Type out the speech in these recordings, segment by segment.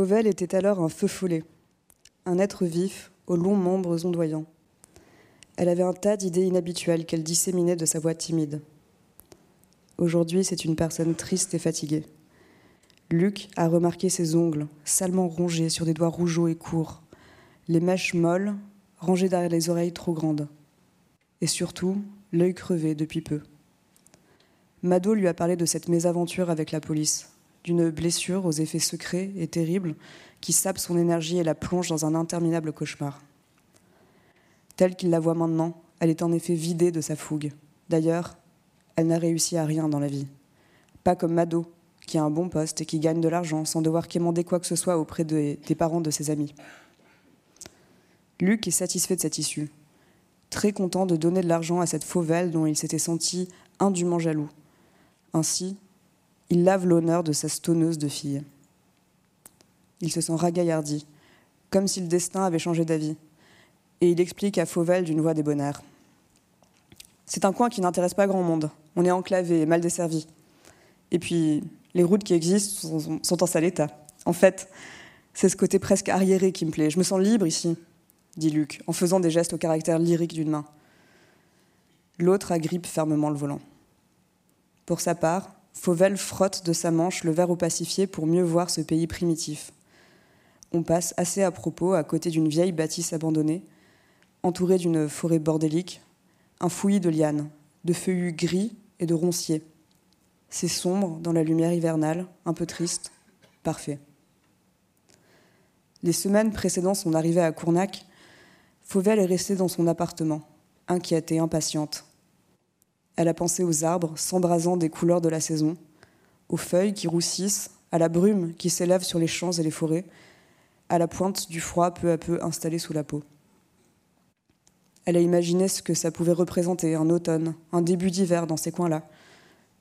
Fauvel était alors un feu follet, un être vif aux longs membres ondoyants. Elle avait un tas d'idées inhabituelles qu'elle disséminait de sa voix timide. Aujourd'hui, c'est une personne triste et fatiguée. Luc a remarqué ses ongles, salement rongés sur des doigts rougeaux et courts, les mèches molles, rangées derrière les oreilles trop grandes, et surtout l'œil crevé depuis peu. Mado lui a parlé de cette mésaventure avec la police, d'une blessure aux effets secrets et terribles qui sape son énergie et la plonge dans un interminable cauchemar. Telle qu'il la voit maintenant, elle est en effet vidée de sa fougue. D'ailleurs, elle n'a réussi à rien dans la vie. Pas comme Mado, qui a un bon poste et qui gagne de l'argent sans devoir quémander quoi que ce soit auprès des parents de ses amis. Luc est satisfait de cette issue, très content de donner de l'argent à cette fauvelle dont il s'était senti indûment jaloux. Ainsi, il lave l'honneur de sa stonneuse de fille. Il se sent ragaillardi, comme si le destin avait changé d'avis, et il explique à Fauvel d'une voix débonnaire. C'est un coin qui n'intéresse pas grand monde. On est enclavé et mal desservi. Et puis, les routes qui existent sont, en sale état. En fait, c'est ce côté presque arriéré qui me plaît. Je me sens libre ici, dit Luc, en faisant des gestes au caractère lyrique d'une main. L'autre agrippe fermement le volant. Pour sa part, Fauvel frotte de sa manche le verre opacifié pour mieux voir ce pays primitif. On passe assez à propos à côté d'une vieille bâtisse abandonnée, entourée d'une forêt bordélique, un fouillis de lianes, de feuillus gris et de ronciers. C'est sombre dans la lumière hivernale, un peu triste, parfait. Les semaines précédant son arrivée à Cournac, Fauvel est restée dans son appartement, inquiète et impatiente. Elle a pensé aux arbres s'embrasant des couleurs de la saison, aux feuilles qui roussissent, à la brume qui s'élève sur les champs et les forêts, à la pointe du froid peu à peu installé sous la peau. Elle a imaginé ce que ça pouvait représenter un automne, un début d'hiver dans ces coins-là,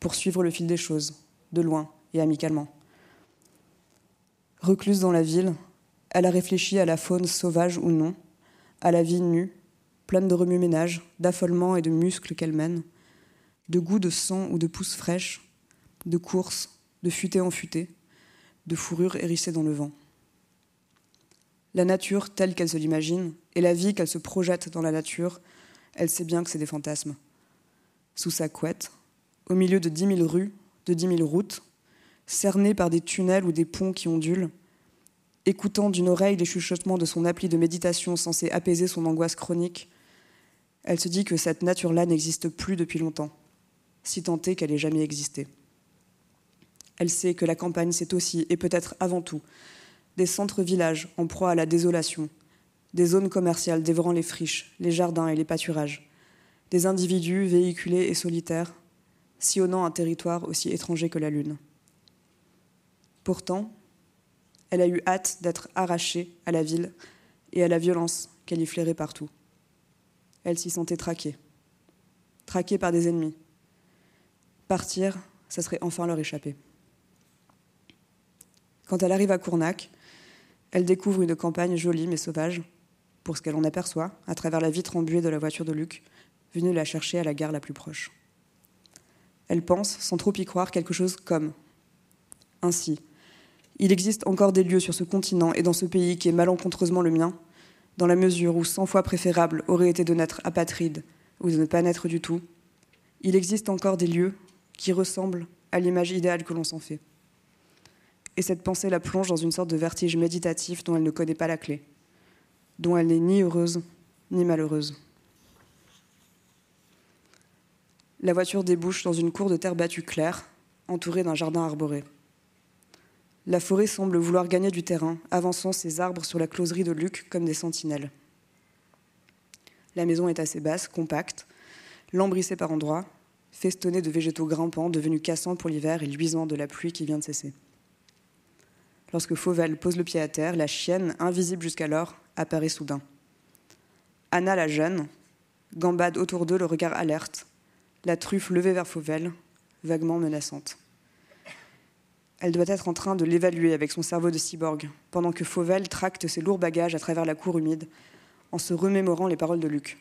pour suivre le fil des choses, de loin et amicalement. Recluse dans la ville, elle a réfléchi à la faune sauvage ou non, à la vie nue, pleine de remue-ménage, d'affolement et de muscles qu'elle mène, de goût de sang ou de pousses fraîches, de courses, de futée en futée, de fourrure hérissée dans le vent. La nature telle qu'elle se l'imagine, et la vie qu'elle se projette dans la nature, elle sait bien que c'est des fantasmes. Sous sa couette, au milieu de dix mille rues, de dix mille routes, cernée par des tunnels ou des ponts qui ondulent, écoutant d'une oreille les chuchotements de son appli de méditation censé apaiser son angoisse chronique, elle se dit que cette nature-là n'existe plus depuis longtemps, si tant est qu'elle ait jamais existé. Elle sait que la campagne, c'est aussi, et peut-être avant tout, des centres-villages en proie à la désolation, des zones commerciales dévorant les friches, les jardins et les pâturages, des individus véhiculés et solitaires, sillonnant un territoire aussi étranger que la Lune. Pourtant, elle a eu hâte d'être arrachée à la ville et à la violence qu'elle y flairait partout. Elle s'y sentait traquée, traquée par des ennemis. Partir, ça serait enfin leur échapper. Quand elle arrive à Cournac, elle découvre une campagne jolie mais sauvage, pour ce qu'elle en aperçoit, à travers la vitre embuée de la voiture de Luc, venue la chercher à la gare la plus proche. Elle pense, sans trop y croire, quelque chose comme Ainsi, il existe encore des lieux sur ce continent et dans ce pays qui est malencontreusement le mien, dans la mesure où cent fois préférable aurait été de naître apatride ou de ne pas naître du tout. Il existe encore des lieux qui ressemblent à l'image idéale que l'on s'en fait et cette pensée la plonge dans une sorte de vertige méditatif dont elle ne connaît pas la clé, dont elle n'est ni heureuse ni malheureuse. La voiture débouche dans une cour de terre battue claire, entourée d'un jardin arboré. La forêt semble vouloir gagner du terrain, avançant ses arbres sur la closerie de Luc comme des sentinelles. La maison est assez basse, compacte, lambrissée par endroits, festonnée de végétaux grimpants devenus cassants pour l'hiver et luisants de la pluie qui vient de cesser. Lorsque Fauvel pose le pied à terre, la chienne, invisible jusqu'alors, apparaît soudain. Anna, la jeune, gambade autour d'eux le regard alerte, la truffe levée vers Fauvel, vaguement menaçante. Elle doit être en train de l'évaluer avec son cerveau de cyborg, pendant que Fauvel tracte ses lourds bagages à travers la cour humide, en se remémorant les paroles de Luc.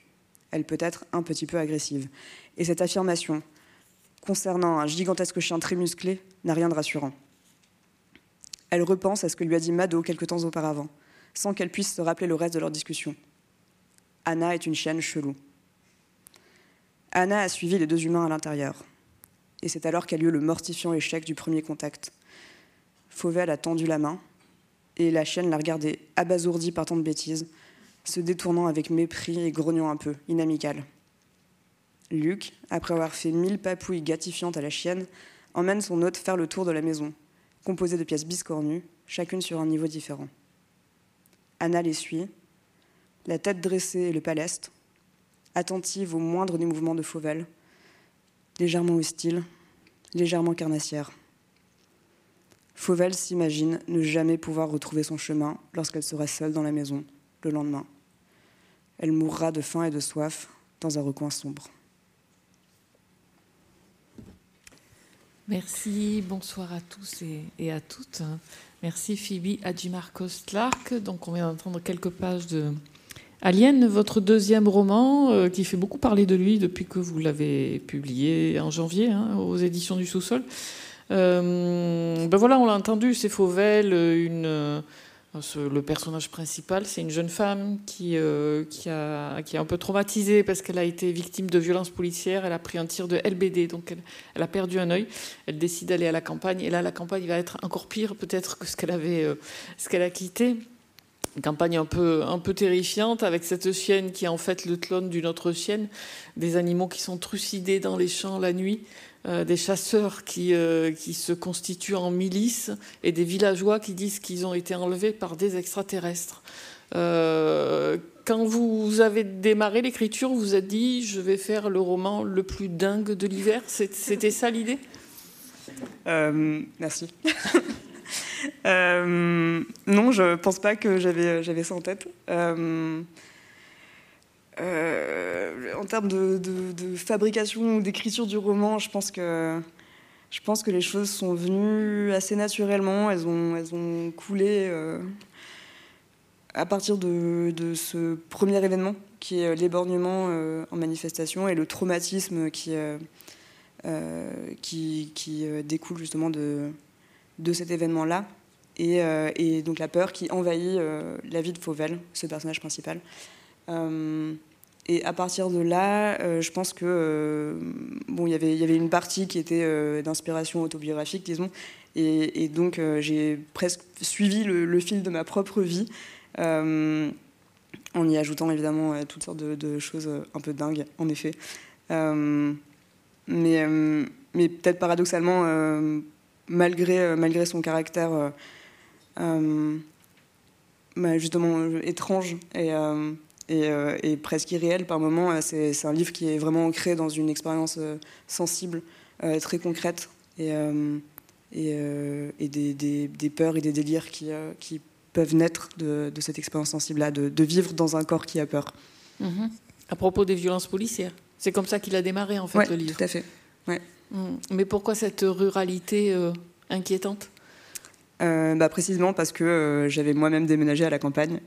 Elle peut être un petit peu agressive. Et cette affirmation, concernant un gigantesque chien très musclé, n'a rien de rassurant. Elle repense à ce que lui a dit Mado quelque temps auparavant, sans qu'elle puisse se rappeler le reste de leur discussion. Anna est une chienne chelou. Anna a suivi les deux humains à l'intérieur. Et c'est alors qu'a lieu le mortifiant échec du premier contact. Fauvel a tendu la main, et la chienne l'a regardé, abasourdie par tant de bêtises, se détournant avec mépris et grognant un peu, inamical. Luc, après avoir fait mille papouilles gratifiantes à la chienne, emmène son hôte faire le tour de la maison, composée de pièces biscornues, chacune sur un niveau différent. Anna les suit, la tête dressée et le paleste, attentive au moindre des mouvements de Fauvel, légèrement hostile, légèrement carnassière. Fauvel s'imagine ne jamais pouvoir retrouver son chemin lorsqu'elle sera seule dans la maison le lendemain. Elle mourra de faim et de soif dans un recoin sombre. Merci, bonsoir à tous et, à toutes. Merci Phoebe Adjimarcos Clark. Donc on vient d'entendre quelques pages de Alien, votre deuxième roman, euh, qui fait beaucoup parler de lui depuis que vous l'avez publié en janvier hein, aux éditions du Sous-sol. Euh, ben voilà, on l'a entendu, c'est Fauvel, une, le personnage principal, c'est une jeune femme qui, qui, est un peu traumatisée parce qu'elle a été victime de violences policières. Elle a pris un tir de LBD, donc elle, a perdu un œil. Elle décide d'aller à la campagne, et là, la campagne va être encore pire peut-être que ce qu'elle avait, ce qu'elle a quitté campagne un peu, un peu terrifiante avec cette chienne qui est en fait le clone d'une autre chienne, des animaux qui sont trucidés dans les champs la nuit, euh, des chasseurs qui, euh, qui se constituent en milices et des villageois qui disent qu'ils ont été enlevés par des extraterrestres. Euh, quand vous avez démarré l'écriture, vous vous êtes dit je vais faire le roman le plus dingue de l'hiver. C'était ça l'idée? Merci. Non, je pense pas que j'avais ça en tête. Euh, euh, en termes de, fabrication ou d'écriture du roman, je pense que les choses sont venues assez naturellement. Elles ont, coulé à partir de, ce premier événement qui est l'éborgnement en manifestation et le traumatisme qui, découle justement de, cet événement-là. Et, euh, donc la peur qui envahit euh, la vie de Fauvel, ce personnage principal. Euh, et à partir de là, je pense que bon, y il y avait une partie qui était d'inspiration autobiographique, disons, et, donc j'ai presque suivi le, fil de ma propre vie, en y ajoutant évidemment toutes sortes de, choses un peu dingues, en effet. mais mais peut-être paradoxalement malgré, euh, malgré son caractère euh, euh, bah, justement étrange et, et, presque irréel par moments, c'est un livre qui est vraiment ancré dans une expérience sensible, très concrète et, et, des, des, peurs et des délires qui, qui peuvent naître de, de cette expérience sensible-là, de, de, vivre dans un corps qui a peur. Mm-hmm. À propos des violences policières, c'est comme ça qu'il a démarré en fait le livre. Tout à fait. Ouais. Mm. Mais pourquoi cette ruralité euh, inquiétante? Euh, bah, Précisément parce que euh, j'avais moi-même déménagé à la campagne.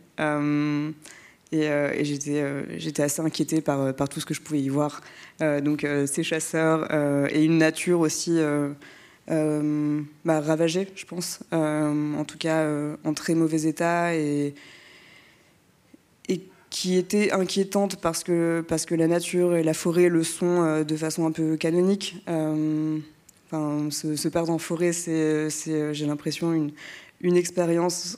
Et, j'étais assez inquiétée par, par, tout ce que je pouvais y voir. donc ces chasseurs et une nature aussi bah, ravagée, je pense. en tout cas, en très mauvais état et, qui était inquiétante parce que, parce que la nature et la forêt le sont euh, de façon un peu canonique. Euh, enfin, se, perdre en forêt, c'est, j'ai l'impression, une, expérience,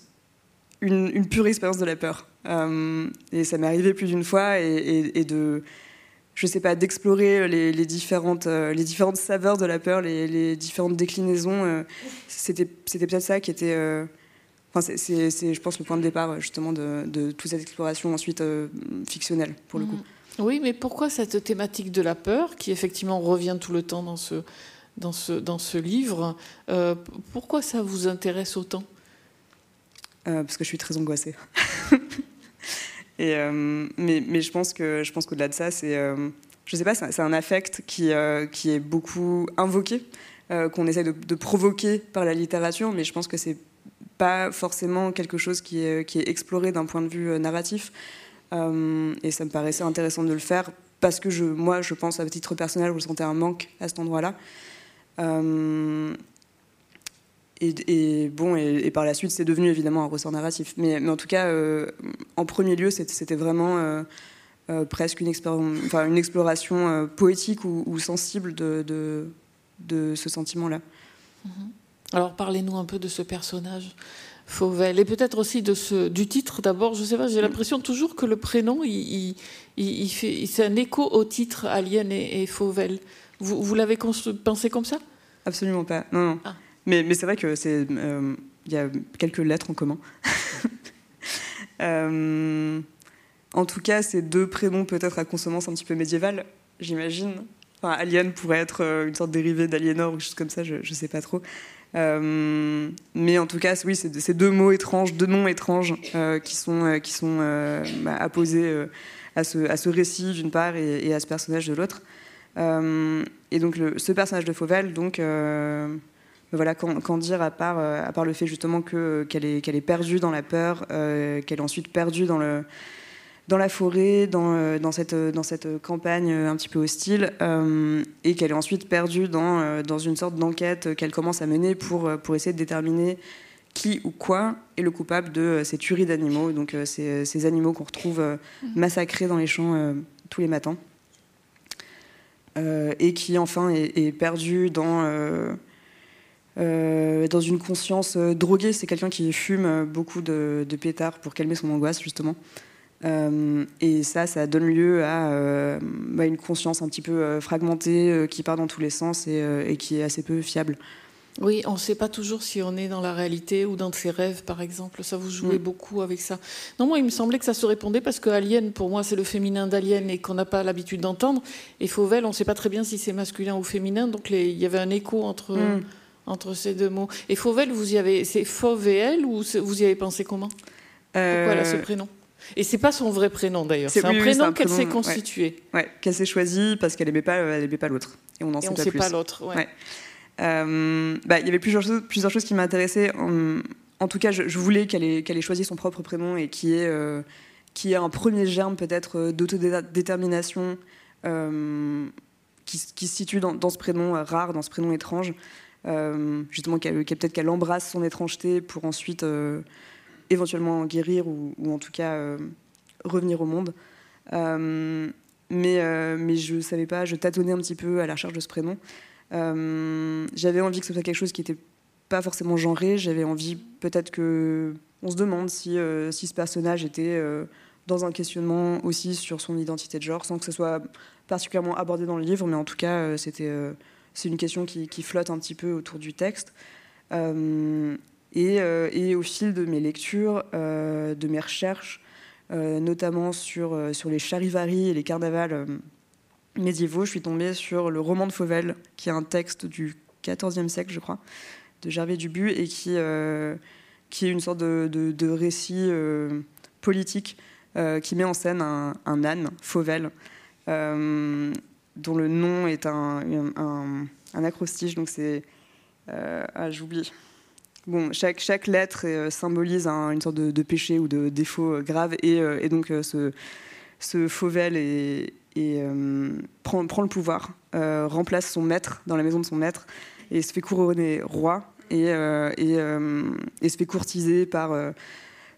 une, pure expérience de la peur. Euh, et ça m'est arrivé plus d'une fois et, et, de, je sais pas, d'explorer les, les, différentes, les différentes saveurs de la peur, les, les différentes déclinaisons. c'était, c'était peut-être ça qui était c'est, je pense, le point de départ justement de, toute cette exploration ensuite euh, fictionnelle pour le coup. Mm. Oui, mais pourquoi cette thématique de la peur, qui effectivement revient tout le temps dans ce, dans ce, dans ce livre, euh, pourquoi ça vous intéresse autant? Euh, Parce que je suis très angoissée. Et, mais, je pense qu'au-delà de ça, c'est, je sais pas, c'est un affect qui, qui est beaucoup invoqué, qu'on essaie de, provoquer par la littérature, mais je pense que c'est pas forcément quelque chose qui est, exploré d'un point de vue euh, narratif. Euh, et ça me paraissait intéressant de le faire parce que moi, je pense à titre personnel, je sentais un manque à cet endroit-là. Euh, et, bon, et, par la suite, c'est devenu évidemment un ressort narratif. Mais, mais en tout cas, en premier lieu, c'était vraiment presque une, enfin, une exploration poétique ou, sensible de, de, de ce sentiment-là. Mm-hmm. Alors, parlez-nous un peu de ce personnage. Fauvel. Et peut-être aussi de ce, du titre d'abord, je sais pas, j'ai l'impression toujours que le prénom, il, il, fait, c'est un écho au titre Alien et, Fauvel. Vous, vous l'avez pensé comme ça? Absolument pas. Non, non. Ah. Mais, c'est vrai que c'est, euh, il y a quelques lettres en commun. Euh, en tout cas, ces deux prénoms peut-être à consonance un petit peu médiévale, j'imagine. Enfin, Alien pourrait être euh, une sorte de dérivé d'Aliénor ou quelque chose comme ça, je ne sais pas trop. Mais en tout cas, oui, c'est ces deux mots étranges, deux noms étranges qui sont, qui sont bah, apposés à, ce, à ce récit d'une part et, à ce personnage de l'autre. et donc ce personnage de Fauvel, donc voilà, qu'en dire à part, à part le fait justement qu'elle est, qu'elle est perdue dans la peur, qu'elle est ensuite perdue dans le dans la forêt, dans, euh, dans, cette, dans cette campagne un petit peu hostile, euh, et qu'elle est ensuite perdue dans, euh, dans une sorte d'enquête qu'elle commence à mener pour, pour essayer de déterminer qui ou quoi est le coupable de ces tueries d'animaux, donc ces, ces, animaux qu'on retrouve mmh. massacrés dans les champs tous les matins, et qui enfin est, est perdue dans... dans une conscience droguée. C'est quelqu'un qui fume beaucoup de, de, pétards pour calmer son angoisse, justement. Euh, et ça, ça donne lieu à euh, bah, une conscience un petit peu euh, fragmentée qui part dans tous les sens et, qui est assez peu fiable. Oui, on ne sait pas toujours si on est dans la réalité ou dans ses rêves, par exemple. Ça, vous jouez mm. beaucoup avec ça. Non, moi, il me semblait que ça se répondait parce que Alien, pour moi, c'est le féminin d'Alien et qu'on n'a pas l'habitude d'entendre. Et Fauvel, on ne sait pas très bien si c'est masculin ou féminin. Donc, il y avait un écho entre, mm. Entre ces deux mots. Et Fauvel, vous y avez, c'est Fauvel ou vous y avez pensé comment? Pourquoi là, ce prénom? Et c'est pas son vrai prénom d'ailleurs. C'est un prénom qu'elle s'est constitué. Ouais, qu'elle s'est choisi parce qu'elle aimait pas, elle aimait pas l'autre. Et on n'en sait, pas, l'autre. Ouais. Euh, bah, il y avait plusieurs choses, plusieurs choses qui m'intéressaient. En, tout cas, je, voulais qu'elle ait, qu'elle ait choisi son propre prénom et qui ait, euh, qui ait un premier germe peut-être euh, d'autodétermination euh, qui, qui, se situe dans, ce prénom rare, dans ce prénom étrange. Justement, qu'elle, peut-être qu'elle embrasse son étrangeté pour ensuite éventuellement guérir ou, en tout cas euh, revenir au monde. Euh, mais, euh, mais je savais pas, je tâtonnais un petit peu à la recherche de ce prénom. J'avais envie que ce soit quelque chose qui n'était pas forcément genré. J'avais envie peut-être que on se demande si, si ce personnage était dans un questionnement aussi sur son identité de genre, sans que ce soit particulièrement abordé dans le livre, mais en tout cas, c'était c'est une question qui, flotte un petit peu autour du texte. Euh, et, au fil de mes lectures, euh, de mes recherches, euh, notamment sur, les charivaris et les carnavals médiévaux, je suis tombée sur le roman de Fauvel, qui est un texte du XIVe siècle, je crois, de Gervais Dubu, et qui, est une sorte de, récit politique qui met en scène un, âne, Fauvel, dont le nom est un, acrostiche, donc c'est... ah, j'oublie. Bon, chaque, chaque lettre euh, symbolise une sorte de, péché ou de défaut euh, grave, et, euh, donc ce, ce Fauvel et prend, prend, le pouvoir, remplace son maître dans la maison de son maître, et se fait couronner roi, et, et, et se fait courtiser par,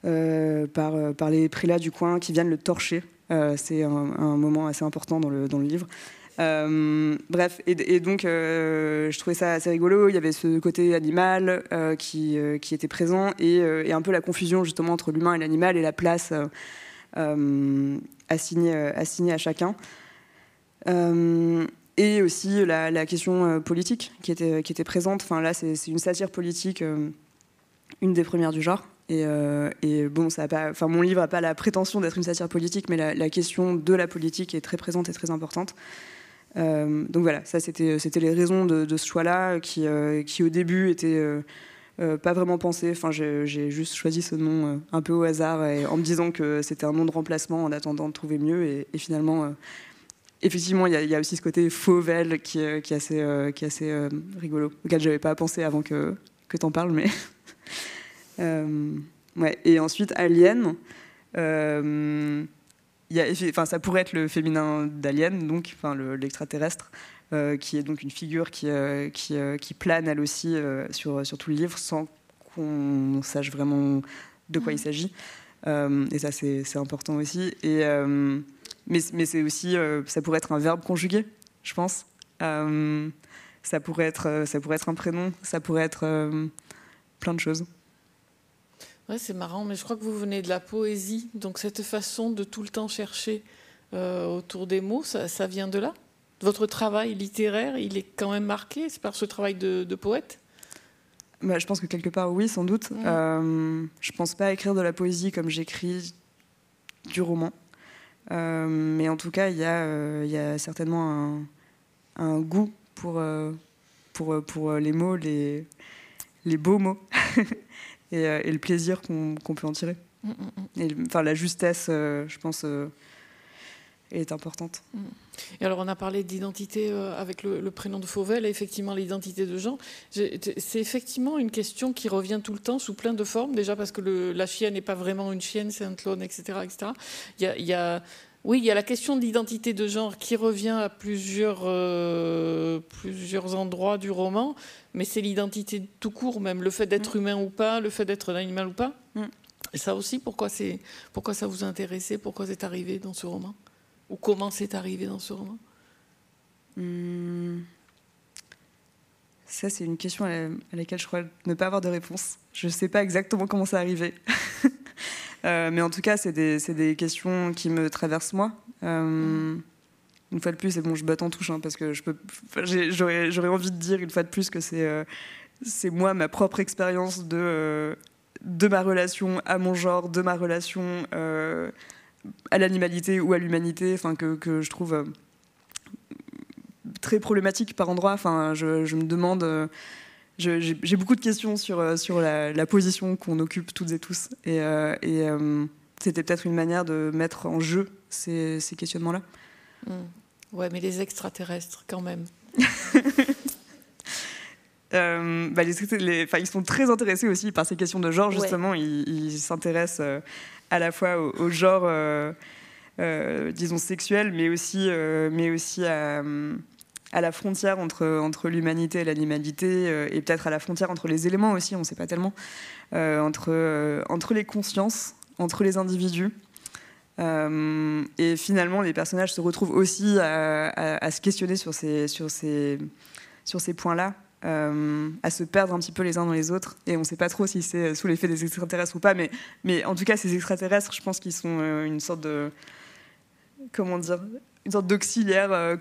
par, par les prélats du coin qui viennent le torcher. C'est un, un, moment assez important dans le, dans le livre. Euh, bref, et, donc euh, je trouvais ça assez rigolo. Il y avait ce côté animal euh, qui, était présent et, un peu la confusion justement entre l'humain et l'animal et la place assignée, à chacun. et aussi la, question politique qui était, présente. Enfin, là, c'est une satire politique, une des premières du genre. Et, bon, enfin, mon livre n'a pas la prétention d'être une satire politique, mais la, question de la politique est très présente et très importante. Euh, donc voilà, ça c'était les raisons de, ce choix-là qui, euh, qui au début était euh, pas vraiment pensé. Enfin, j'ai juste choisi ce nom un peu au hasard en me disant que c'était un nom de remplacement en attendant de trouver mieux. Et, finalement, effectivement, il y, a aussi ce côté fauvel qui, qui est assez, qui rigolo, auquel j'avais pas pensé avant que, que tu en parles. Mais ouais. Et ensuite, Alien enfin, ça pourrait être le féminin d'Alien, donc enfin, l'extraterrestre. qui est donc une figure qui, qui, qui, plane elle aussi sur, sur tout le livre sans qu'on sache vraiment de quoi il s'agit. et ça, c'est important aussi. Et, mais mais c'est aussi, ça pourrait être un verbe conjugué, je pense. ça, pourrait être, ça pourrait être un prénom, ça pourrait être plein de choses. Ouais, c'est marrant, mais je crois que vous venez de la poésie, donc cette façon de tout le temps chercher euh, autour des mots, ça, vient de là? Votre travail littéraire, il est quand même marqué C'est par ce travail de, poète? Bah, Je pense que quelque part, oui, sans doute. Je Euh, je pense pas écrire de la poésie comme j'écris du roman. Euh, mais en tout cas, il y, euh, y, a certainement un, un goût pour, pour, pour les mots, les, les beaux mots. Euh, et, le plaisir qu'on peut en tirer. Mm, mm, mm. Et, enfin, la justesse, euh, je pense, euh, est importante. Et alors, on a parlé d'identité avec le, prénom de Fauvel et effectivement l'identité de Jean. C'est effectivement une question qui revient tout le temps sous plein de formes. Déjà parce que le, la chienne n'est pas vraiment une chienne, c'est un clone, etc. etc. Il y a, il y a oui, il y a la question de l'identité de genre qui revient à plusieurs, euh, plusieurs endroits du roman, mais c'est l'identité tout court même, le fait d'être mm. humain ou pas, le fait d'être un animal ou pas. Mm. Et ça aussi, pourquoi, pourquoi ça vous a intéressé, pourquoi c'est arrivé dans ce roman? Ou comment c'est arrivé dans ce roman? Hmm. Ça, c'est une question à laquelle je crois ne pas avoir de réponse. Je ne sais pas exactement comment ça arrivé. Euh, mais en tout cas, c'est des, questions qui me traversent moi. Euh, une fois de plus, et bon, je batte en touche, hein, parce que j'aurais envie de dire une fois de plus que c'est euh, moi, ma propre expérience de, ma relation à mon genre, de ma relation à l'animalité ou à l'humanité, que, je trouve très problématique par endroits. Je me demande j'ai beaucoup de questions sur, euh, sur la, position qu'on occupe toutes et tous. Et, euh, et euh, c'était peut-être une manière de mettre en jeu ces, ces questionnements-là. Hmm. Ouais, mais les extraterrestres, quand même. bah, les, ils sont très intéressés aussi par ces questions de genre, justement. Ils s'intéressent à la fois au, au genre, disons, sexuel, mais aussi, mais aussi à à la frontière entre, entre l'humanité et l'animalité, euh, et peut-être à la frontière entre les éléments aussi, on ne sait pas tellement, euh, entre, euh, entre les consciences, entre les individus. et finalement, les personnages se retrouvent aussi à, se questionner sur ces, sur ces, sur ces points-là, à se perdre un petit peu les uns dans les autres. Et on ne sait pas trop si c'est sous l'effet des extraterrestres ou pas, mais, mais en tout cas, ces extraterrestres, je pense qu'ils sont une sorte de. Comment dire Une sorte d'auxiliaire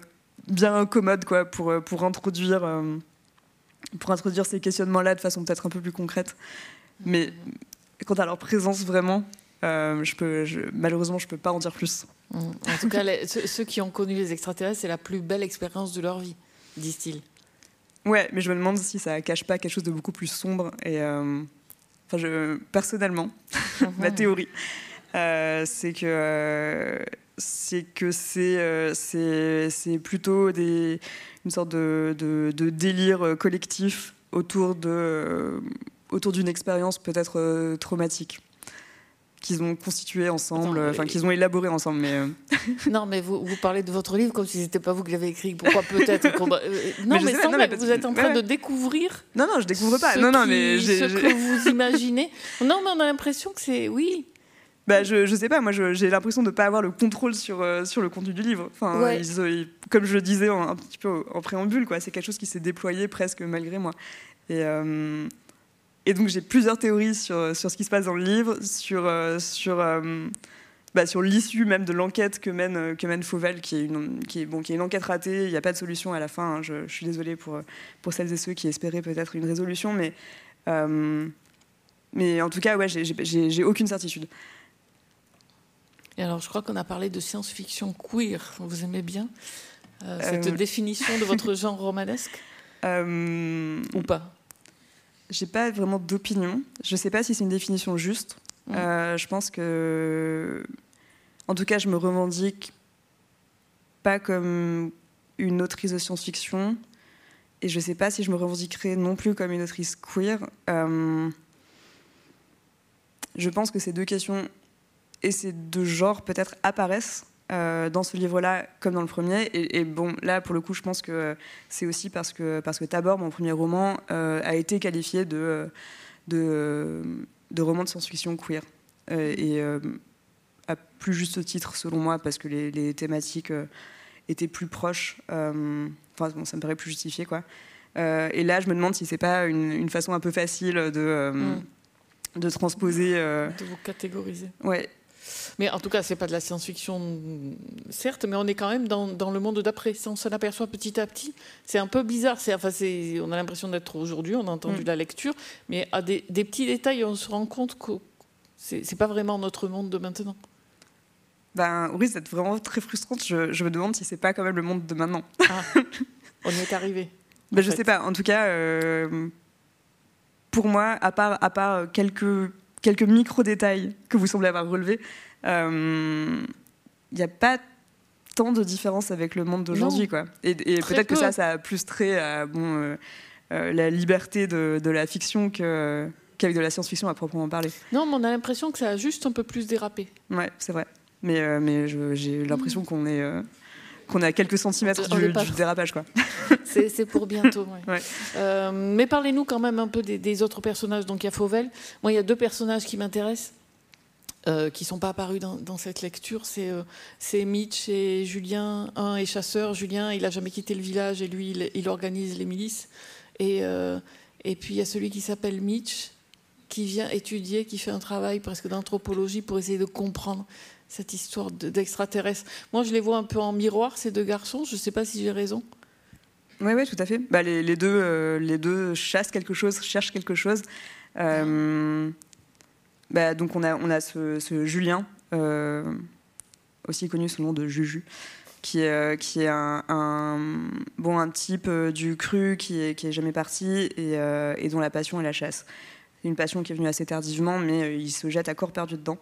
bien commode quoi, pour, euh, pour, introduire, euh, pour introduire ces questionnements-là de façon peut-être un peu plus concrète. Mais quant à leur présence vraiment, euh, je peux, malheureusement, je ne peux pas en dire plus. Mmh. En tout cas, ceux, qui ont connu les extraterrestres, c'est la plus belle expérience de leur vie, disent-ils. Ouais, mais je me demande si ça cache pas quelque chose de beaucoup plus sombre. Et enfin, je, personnellement, ma mmh. théorie, c'est que c'est que euh, c'est plutôt des, une sorte de, de, délire euh, collectif autour de euh, autour d'une expérience peut-être traumatique qu'ils ont constitué ensemble, enfin qu'ils ont élaboré ensemble. Mais non, mais vous, vous, parlez de votre livre comme si c'était pas vous qui l'avez écrit. Pourquoi peut-être Non, mais, sans non, vous êtes en train de découvrir. Non, non, je découvre pas. Non, non, mais ce que vous imaginez. Non, mais on a l'impression que c'est oui bah, je, je sais pas, moi j'ai l'impression de ne pas avoir le contrôle sur, euh, sur le contenu du livre. Enfin, comme je le disais un petit peu en préambule, c'est quelque chose qui s'est déployé presque malgré moi. Et, euh, et donc j'ai plusieurs théories sur, sur ce qui se passe dans le livre, sur, euh, sur, bah, sur l'issue même de l'enquête que mène, que mène Fauvel, qui est, une, qui, est, bon, qui est une enquête ratée, il n'y a pas de solution à la fin. Hein. je, je, suis désolée pour, pour celles et ceux qui espéraient peut-être une résolution, mais, mais en tout cas, ouais, j'ai aucune certitude. Et alors, je crois qu'on a parlé de science-fiction queer. Vous aimez bien euh, cette euh, définition de votre genre romanesque? Euh, Ou pas? J'ai pas vraiment d'opinion. Je sais pas si c'est une définition juste. Mm. je pense que, en tout cas, je me revendique pas comme une autrice de science-fiction. Et je sais pas si je me revendiquerai non plus comme une autrice queer. je pense que ces deux questions et ces deux genres peut-être apparaissent dans ce livre-là comme dans le premier. Et, bon, là, pour le coup, je pense que c'est aussi parce que, parce que Tabor, mon premier roman, a été qualifié de, de, de roman de science-fiction queer. et à plus juste titre, selon moi, parce que les, thématiques étaient plus proches. Enfin, bon, ça me paraît plus justifié, quoi. et là, je me demande si c'est pas une, façon un peu facile de, mm. de transposer. de vous catégoriser. Ouais. Mais en tout cas, c'est pas de la science-fiction, certes, mais on est quand même dans, dans le monde d'après. Si on s'en aperçoit petit à petit, c'est un peu bizarre. C'est, enfin, c'est, on a l'impression d'être aujourd'hui, on a entendu mm. la lecture, mais à des, des, petits détails, on se rend compte que c'est, c'est pas vraiment notre monde de maintenant. Ben oui, c'est vraiment très frustrante. Je, je, me demande si c'est pas quand même le monde de maintenant. Ah, on y est arrivé. ben, je sais pas. En tout cas, euh, pour moi, à part, à part quelques quelques micro-détails que vous semblez avoir relevés, il euh, n'y a pas tant de différence avec le monde d'aujourd'hui. Quoi. Et, peut-être que ça, ça a plus trait à bon, euh, euh, la liberté de, la fiction que, qu'avec de la science-fiction à proprement parler. Non, mais on a l'impression que ça a juste un peu plus dérapé. Ouais, c'est vrai. Mais, mais j'ai l'impression mm. qu'on est qu'on a quelques centimètres du, dérapage. quoi. C'est pour bientôt. Euh, mais parlez-nous quand même un peu des, autres personnages. Donc il y a Fauvel. Moi, il y a deux personnages qui m'intéressent. Euh, qui ne sont pas apparus dans, cette lecture, c'est euh, Mitch et Julien. Un est chasseur, Julien, il n'a jamais quitté le village et lui, il, organise les milices. Et, et puis il y a celui qui s'appelle Mitch, qui vient étudier, qui fait un travail presque d'anthropologie pour essayer de comprendre cette histoire d'extraterrestres. Moi, je les vois un peu en miroir, ces deux garçons. Je ne sais pas si j'ai raison. Oui, oui, tout à fait. Bah, les, deux, euh, les deux chassent quelque chose, cherchent quelque chose. Euh, bah, donc, on a, on a ce, Julien, euh, aussi connu sous le nom de Juju, qui est, qui est un, bon, un type du cru qui est, jamais parti et, et dont la passion est la chasse. Une passion qui est venue assez tardivement, mais il se jette à corps perdu dedans.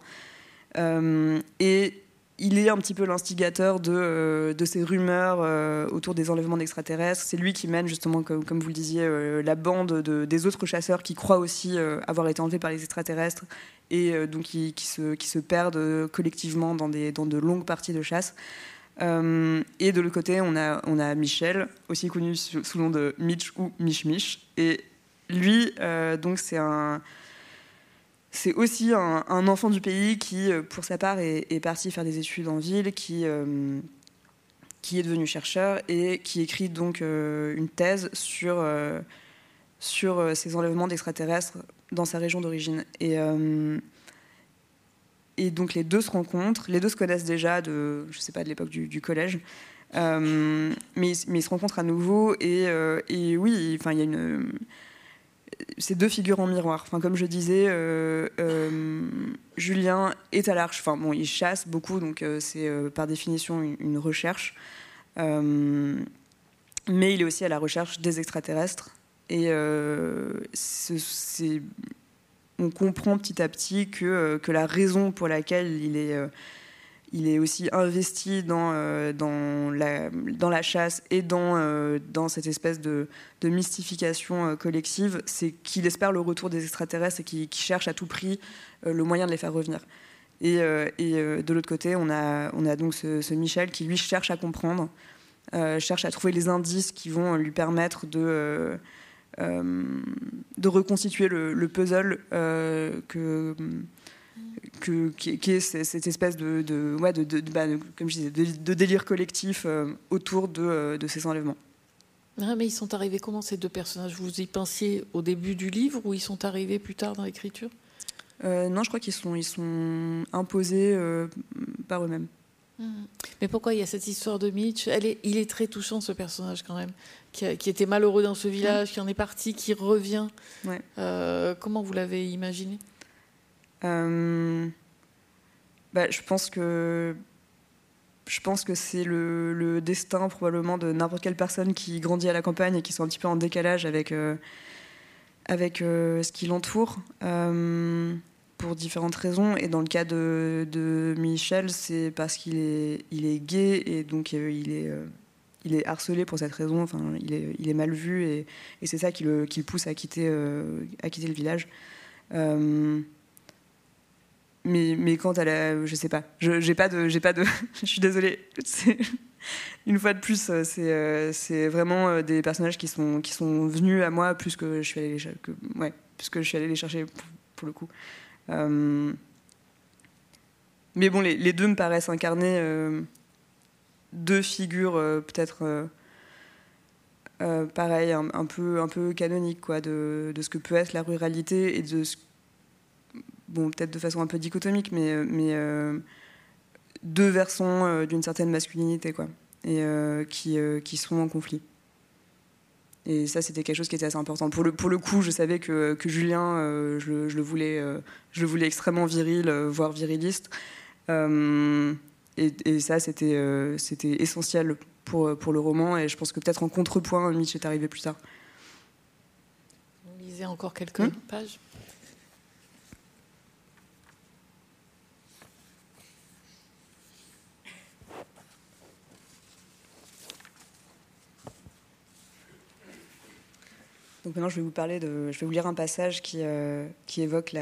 Euh, et il est un petit peu l'instigateur de, euh, de, ces rumeurs euh, autour des enlèvements d'extraterrestres. C'est lui qui mène justement, comme, vous le disiez, la bande de, des autres chasseurs qui croient aussi avoir été enlevés par les extraterrestres et donc qui, qui, se, qui, se, perdent collectivement dans, des, dans de longues parties de chasse. et de l'autre côté, on a, on a Michel, aussi connu sous, le nom de Mitch ou Mich Mich. Et lui, donc c'est un c'est aussi un, enfant du pays qui, euh, pour sa part, est, parti faire des études en ville, qui, euh, qui est devenu chercheur et qui écrit donc euh, une thèse sur, sur ces enlèvements d'extraterrestres dans sa région d'origine. Et, et donc les deux se rencontrent, les deux se connaissent déjà de, je sais pas, de l'époque du, collège. mais, mais, ils se rencontrent à nouveau et, et oui, il y a une ces deux figures en miroir. Enfin, comme je disais, euh, euh, Julien est à l'arche. Enfin, bon, il chasse beaucoup, donc euh, c'est par définition une, recherche. mais il est aussi à la recherche des extraterrestres. Et on comprend petit à petit que, que, la raison pour laquelle il est il est aussi investi dans, euh, dans, la, dans la chasse et dans, euh, dans cette espèce de, de mystification euh, collective, c'est qu'il espère le retour des extraterrestres et qu'il cherche à tout prix le moyen de les faire revenir. Et, et de l'autre côté, on a, on a donc ce, Michel qui, lui, cherche à comprendre, cherche à trouver les indices qui vont lui permettre de, de reconstituer le, le puzzle que que, qui, est cette espèce de, de, ouais, de, bah, comme je disais, de, délire collectif euh, autour euh, de, ces enlèvements. Ah, mais ils sont arrivés comment ces deux personnages? Vous y pensiez au début du livre ou ils sont arrivés plus tard dans l'écriture? Euh, Non, je crois qu'ils sont, ils sont imposés par eux-mêmes. Mmh. Mais pourquoi il y a cette histoire de Mitch? Elle est, Il est très touchant ce personnage quand même, qui, qui était malheureux dans ce village, qui en est parti, qui revient. Ouais. comment vous l'avez imaginé? Bah, je pense que c'est le, destin probablement de n'importe quelle personne qui grandit à la campagne et qui sont un petit peu en décalage avec, euh, euh, ce qui l'entoure, pour différentes raisons. Et dans le cas de, Michel, c'est parce qu'il est, gay et donc il, est, harcelé pour cette raison. Enfin, il, est, mal vu et, c'est ça qui le, pousse à quitter le village. Mais, mais quand elle a, je sais pas, j'ai pas de, pas de, je suis désolée. Une fois de plus, c'est c'est vraiment des personnages qui sont qui sont venus à moi plus que je suis allée les, que, ouais, plus que je suis allée les chercher pour, le coup. mais bon, les, deux me paraissent incarner deux figures peut-être euh, pareil, un, peu, un peu canonique quoi, de, de, ce que peut être la ruralité et de ce, bon, peut-être de façon un peu dichotomique, mais, mais euh, deux versants euh, d'une certaine masculinité quoi, et qui, qui sont en conflit. Et ça, c'était quelque chose qui était assez important. Pour le, pour le coup, je savais que, que Julien, je, je, le voulais, je le voulais extrêmement viril, voire viriliste. Et, et, ça, c'était c'était essentiel pour, euh, pour le roman. Et je pense que peut-être en contrepoint, Mitch est arrivé plus tard. Vous lisez encore quelques hmm pages? Donc maintenant, je vais vous parler de, je vais vous lire un passage qui, euh, qui évoque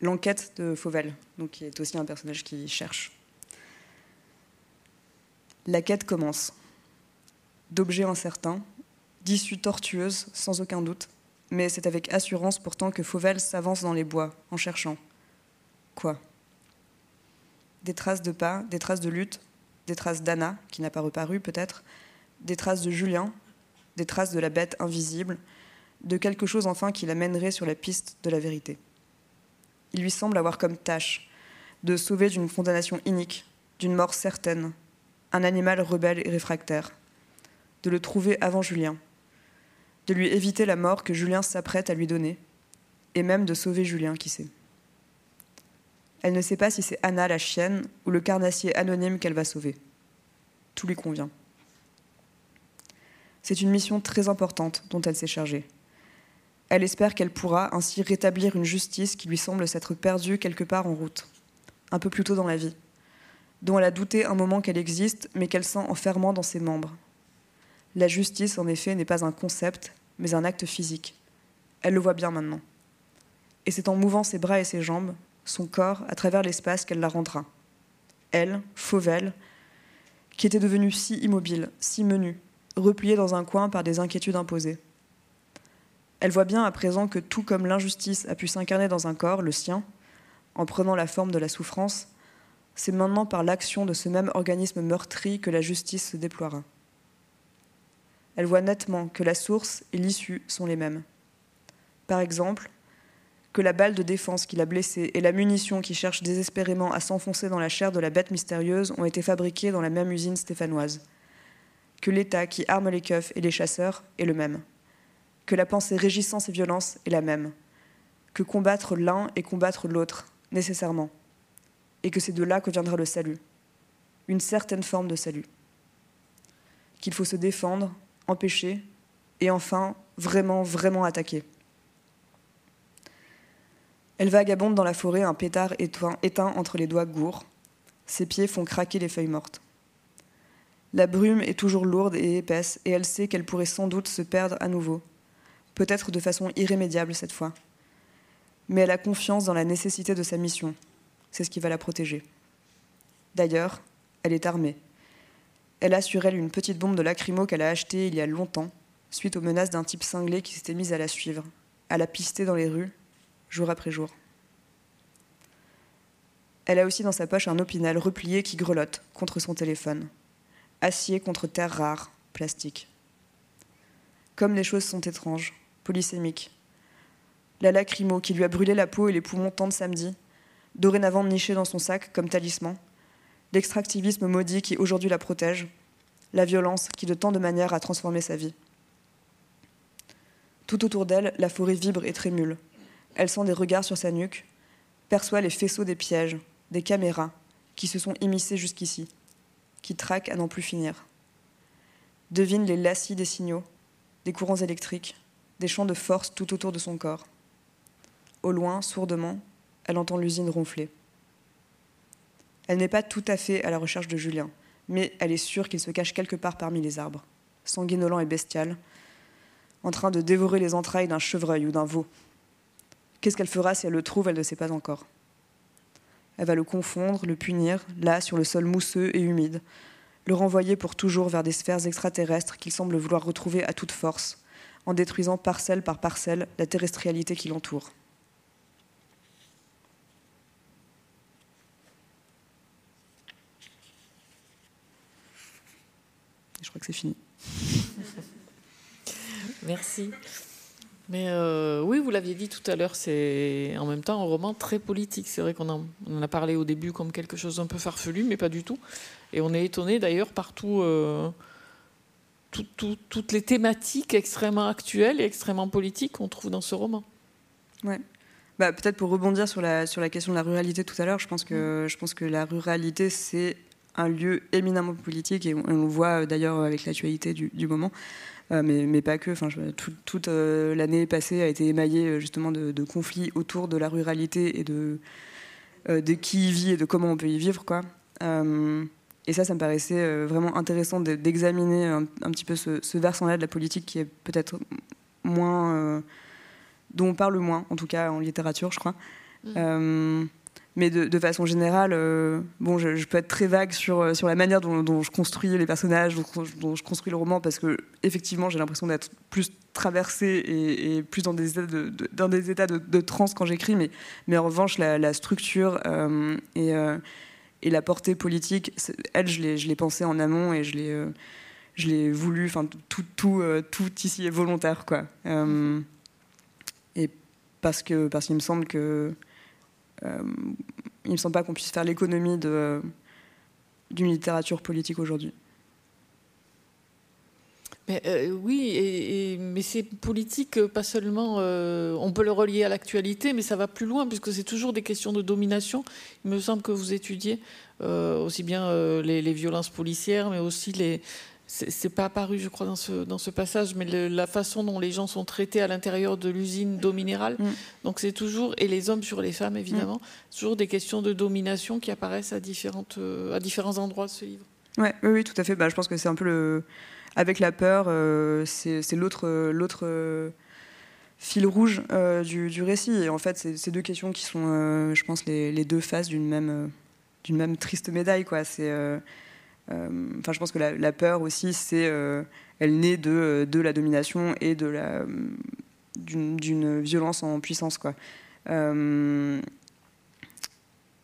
l'enquête de Fauvel, donc qui est aussi un personnage qui cherche. La quête commence. D'objets incertains, d'issues tortueuses, sans aucun doute, mais c'est avec assurance pourtant que Fauvel s'avance dans les bois, en cherchant. Quoi? Des traces de pas, des traces de lutte, des traces d'Anna, qui n'a pas reparu peut-être, des traces de Julien, des traces de la bête invisible, de quelque chose enfin qui l'amènerait sur la piste de la vérité. Il lui semble avoir comme tâche de sauver d'une condamnation inique, d'une mort certaine, un animal rebelle et réfractaire, de le trouver avant Julien, de lui éviter la mort que Julien s'apprête à lui donner, et même de sauver Julien, qui sait. Elle ne sait pas si c'est Anna la chienne ou le carnassier anonyme qu'elle va sauver. Tout lui convient. C'est une mission très importante dont elle s'est chargée. Elle espère qu'elle pourra ainsi rétablir une justice qui lui semble s'être perdue quelque part en route, un peu plus tôt dans la vie dont elle a douté un moment qu'elle existe, mais qu'elle sent enfermant dans ses membres. La justice, en effet, n'est pas un concept, mais un acte physique. Elle le voit bien maintenant. Et c'est en mouvant ses bras et ses jambes, son corps, à travers l'espace qu'elle la rendra. Elle, Fauvel, qui était devenue si immobile, si menue, repliée dans un coin par des inquiétudes imposées. Elle voit bien à présent que tout comme l'injustice a pu s'incarner dans un corps, le sien, en prenant la forme de la souffrance, c'est maintenant par l'action de ce même organisme meurtri que la justice se déploiera. Elle voit nettement que la source et l'issue sont les mêmes. Par exemple, que la balle de défense qui l'a blessée et la munition qui cherche désespérément à s'enfoncer dans la chair de la bête mystérieuse ont été fabriquées dans la même usine stéphanoise. Que l'État qui arme les keufs et les chasseurs est le même. Que la pensée régissant ces violences est la même. Que combattre l'un et combattre l'autre, nécessairement et que c'est de là que viendra le salut, une certaine forme de salut. Qu'il faut se défendre, empêcher, et enfin vraiment, vraiment attaquer. Elle vagabonde dans la forêt, un pétard éteint entre les doigts gourds. Ses pieds font craquer les feuilles mortes. La brume est toujours lourde et épaisse, et elle sait qu'elle pourrait sans doute se perdre à nouveau, peut-être de façon irrémédiable cette fois. Mais elle a confiance dans la nécessité de sa mission c'est ce qui va la protéger. D'ailleurs, elle est armée. Elle a sur elle une petite bombe de lacrymo qu'elle a achetée il y a longtemps, suite aux menaces d'un type cinglé qui s'était mis à la suivre, à la pister dans les rues, jour après jour. Elle a aussi dans sa poche un opinel replié qui grelotte contre son téléphone. Acier contre terre rare, plastique. Comme les choses sont étranges, polysémiques. La lacrymo qui lui a brûlé la peau et les poumons tant de samedi, dorénavant nichée dans son sac comme talisman, l'extractivisme maudit qui aujourd'hui la protège, la violence qui de tant de manières a transformé sa vie. Tout autour d'elle, la forêt vibre et trémule. Elle sent des regards sur sa nuque, perçoit les faisceaux des pièges, des caméras qui se sont immiscés jusqu'ici, qui traquent à n'en plus finir. Devine les lacis des signaux, des courants électriques, des champs de force tout autour de son corps. Au loin, sourdement, elle entend l'usine ronfler. Elle n'est pas tout à fait à la recherche de Julien, mais elle est sûre qu'il se cache quelque part parmi les arbres, sanguinolent et bestial, en train de dévorer les entrailles d'un chevreuil ou d'un veau. Qu'est-ce qu'elle fera si elle le trouve Elle ne sait pas encore. Elle va le confondre, le punir, là, sur le sol mousseux et humide, le renvoyer pour toujours vers des sphères extraterrestres qu'il semble vouloir retrouver à toute force, en détruisant parcelle par parcelle la terrestrialité qui l'entoure. Je crois que c'est fini. Merci. Mais euh, oui, vous l'aviez dit tout à l'heure, c'est en même temps un roman très politique. C'est vrai qu'on en, a parlé au début comme quelque chose d'un peu farfelu, mais pas du tout. Et on est étonné d'ailleurs par euh, toutes les thématiques extrêmement actuelles et extrêmement politiques qu'on trouve dans ce roman. Ouais. Bah, peut-être pour rebondir sur la, sur la question de la ruralité tout à l'heure, je, pense que, je pense que la ruralité, c'est un lieu éminemment politique et on, le voit d'ailleurs avec l'actualité du, du, moment. Euh, mais, pas que. Enfin, toute euh, l'année passée a été émaillée euh, justement de, conflits autour de la ruralité et de, de qui y vit et de comment on peut y vivre. Quoi. Et ça, ça me paraissait vraiment intéressant d'examiner un, petit peu ce, versant-là de la politique qui est peut-être moins. dont on parle moins, en tout cas en littérature, je crois. Mmh. Mais de, façon générale, euh, bon, je, peux être très vague sur, euh, sur la manière dont, je construis les personnages, dont, je construis le roman, parce que effectivement, j'ai l'impression d'être plus traversée et, plus dans des états de, dans des états de, transe quand j'écris. Mais, mais en revanche, la, structure euh, et, et la portée politique, elle, je l'ai pensée en amont et je l'ai je l'ai voulu. Enfin, tout, tout, tout ici est volontaire, quoi. et parce que parce qu'il me semble que euh, il me semble pas qu'on puisse faire l'économie d'une littérature politique aujourd'hui. Mais, euh, oui, et, mais c'est politique, euh, pas seulement. on peut le relier à l'actualité, mais ça va plus loin, puisque c'est toujours des questions de domination. Il me semble que vous étudiez aussi bien les, violences policières, mais aussi les, c'est pas apparu, je crois, dans ce, dans ce passage, mais la façon dont les gens sont traités à l'intérieur de l'usine d'eau minérale. Mm. Donc c'est toujours, et les hommes sur les femmes, évidemment, mm. toujours des questions de domination qui apparaissent à, différentes, euh, à différents endroits de ce livre. Ouais, oui, oui, tout à fait. Bah, je pense que c'est un peu le. Avec la peur, euh, c'est l'autre. euh, fil rouge du, du, récit. Et en fait, c'est ces deux questions qui sont, je pense, les, deux faces d'une même, triste médaille. Euh, enfin, je pense que la, peur aussi, euh, elle naît de, la domination et d'une violence en puissance, quoi. Euh,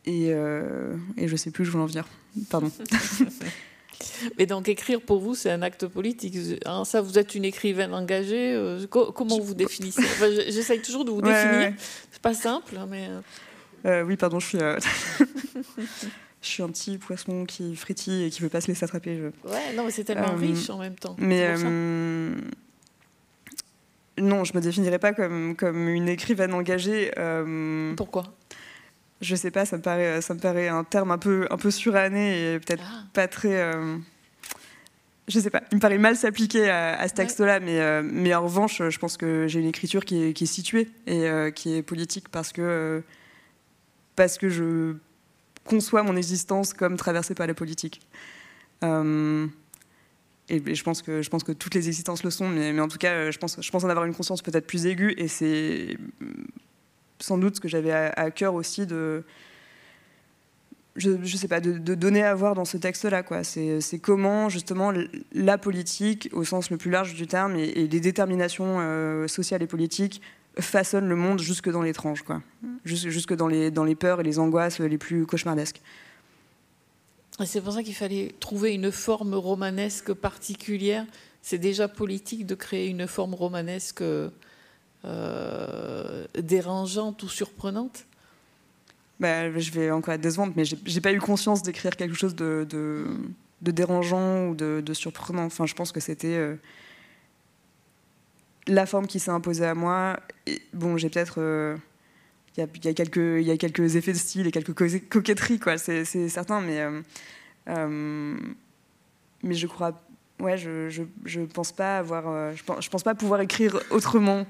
et, et je sais plus où je voulais en venir. Pardon. Mais donc écrire pour vous, c'est un acte politique. Hein, ça, vous êtes une écrivaine engagée. comment vous définissez? J'essaye toujours de vous définir. C'est pas simple, hein, mais. oui, pardon, je suis. je suis un petit poisson qui frétille et qui veut pas se laisser attraper. Ouais, non, mais c'est tellement euh, riche en même temps. Mais euh, non, je me définirais pas comme, comme une écrivaine engagée. Euh, Pourquoi? Je sais pas, ça me paraît, ça me paraît un terme un peu, un peu suranné et peut-être ah. pas très. je sais pas, il me paraît mal s'appliquer à, ce texte-là, mais, mais en revanche, je pense que j'ai une écriture qui est, qui est située et qui est politique parce que, parce que je conçois mon existence comme traversée par la politique. Euh, et, je, pense que, je pense que toutes les existences le sont, mais, en tout cas, je pense, je pense en avoir une conscience peut-être plus aiguë, et c'est sans doute ce que j'avais à, cœur aussi de. Je, je sais pas, de, donner à voir dans ce texte-là. C'est comment, justement, la politique, au sens le plus large du terme, et, les déterminations euh, sociales et politiques façonne le monde jusque dans l'étrange, quoi. Jusque dans les, dans les peurs et les angoisses les plus cauchemardesques. C'est pour ça qu'il fallait trouver une forme romanesque particulière. C'est déjà politique de créer une forme romanesque euh, dérangeante ou surprenante bah, Je vais encore être décevante, mais j'ai pas eu conscience d'écrire quelque chose de, dérangeant ou de, surprenant. Enfin, je pense que c'était. Euh, la forme qui s'est imposée à moi, bon, j'ai peut-être. Euh, il y, a, quelques, y a effets de style et quelques coquetteries, quoi, c'est certain, mais. Mais je crois. Ouais, je, pense pas avoir. je pense pas pouvoir écrire autrement.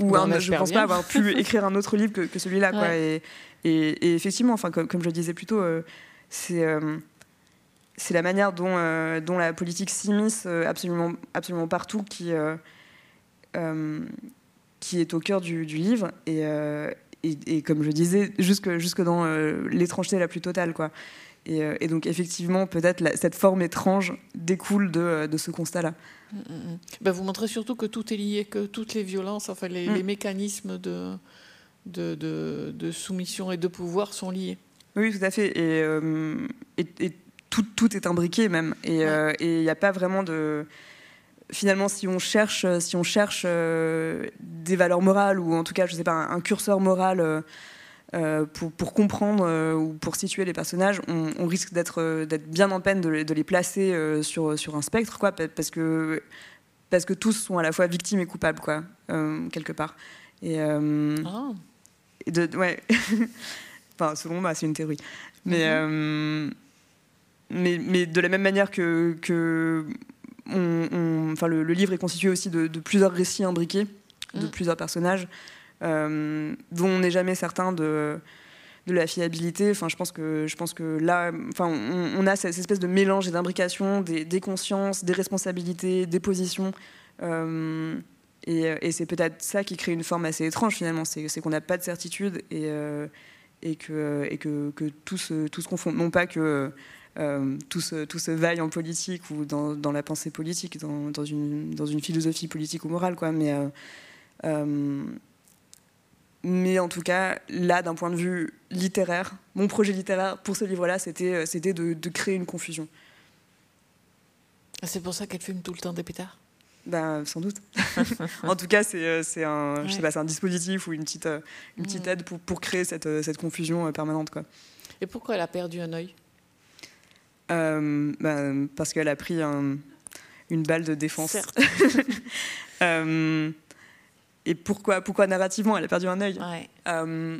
Ou un, je pense pas avoir pu écrire un autre livre que, celui-là, quoi. Et, et, effectivement, enfin, comme, comme, je le disais plus tôt, c'est c'est la manière dont, dont la politique s'immisce absolument, absolument partout qui, euh, qui est au cœur du, livre. Et, euh, et, comme je disais, jusque, jusque dans l'étrangeté la plus totale. Quoi. Et, donc, effectivement, peut-être cette forme étrange découle de, de ce constat-là. Mm, mm, mm. Ben, vous montrez surtout que tout est lié, que toutes les violences, enfin, les, les mécanismes de, de, de, de, soumission et de pouvoir sont liés. Oui, tout à fait. Et, et tout, tout, est imbriqué, même. Et il n'y a pas vraiment de finalement, si on cherche, si on cherche euh, des valeurs morales ou en tout cas, je sais pas, un, curseur moral euh, euh, pour, pour, comprendre ou pour situer les personnages, on, risque d'être d'être bien en peine de, les placer sur sur un spectre, quoi, parce que parce que tous sont à la fois victimes et coupables, quoi, quelque part. Et, ah. et de, ouais. enfin, selon moi, c'est une théorie. Mais, mm-hmm. mais, mais de la même manière que, que enfin, le, livre est constitué aussi de, plusieurs récits imbriqués, de mm. plusieurs personnages, euh, dont on n'est jamais certain de, de la fiabilité. Enfin, je pense que, je pense que là, enfin, on, a cette, espèce de mélange et d'imbrication des, consciences, des responsabilités, des positions. Euh, et, c'est peut-être ça qui crée une forme assez étrange finalement, c'est qu'on n'a pas de certitude et, euh, et, que, et que, que tout, se, tout se confond. Non pas que euh, tout, se, tout se vaille en politique ou dans, dans la pensée politique, dans, dans, une, dans une philosophie politique ou morale, quoi. Mais, euh, euh, mais en tout cas, là, d'un point de vue littéraire, mon projet littéraire pour ce livre-là, c'était, c'était de, de, créer une confusion. C'est pour ça qu'elle fume tout le temps des pétards? Ben, sans doute. en tout cas, c'est, c'est un, je sais pas, c'est un dispositif ou une petite, une petite aide pour, pour créer cette, cette confusion permanente. Quoi. Et pourquoi elle a perdu un œil? Euh, ben, parce qu'elle a pris une balle de défense. euh, et pourquoi, pourquoi narrativement elle a perdu un œil euh,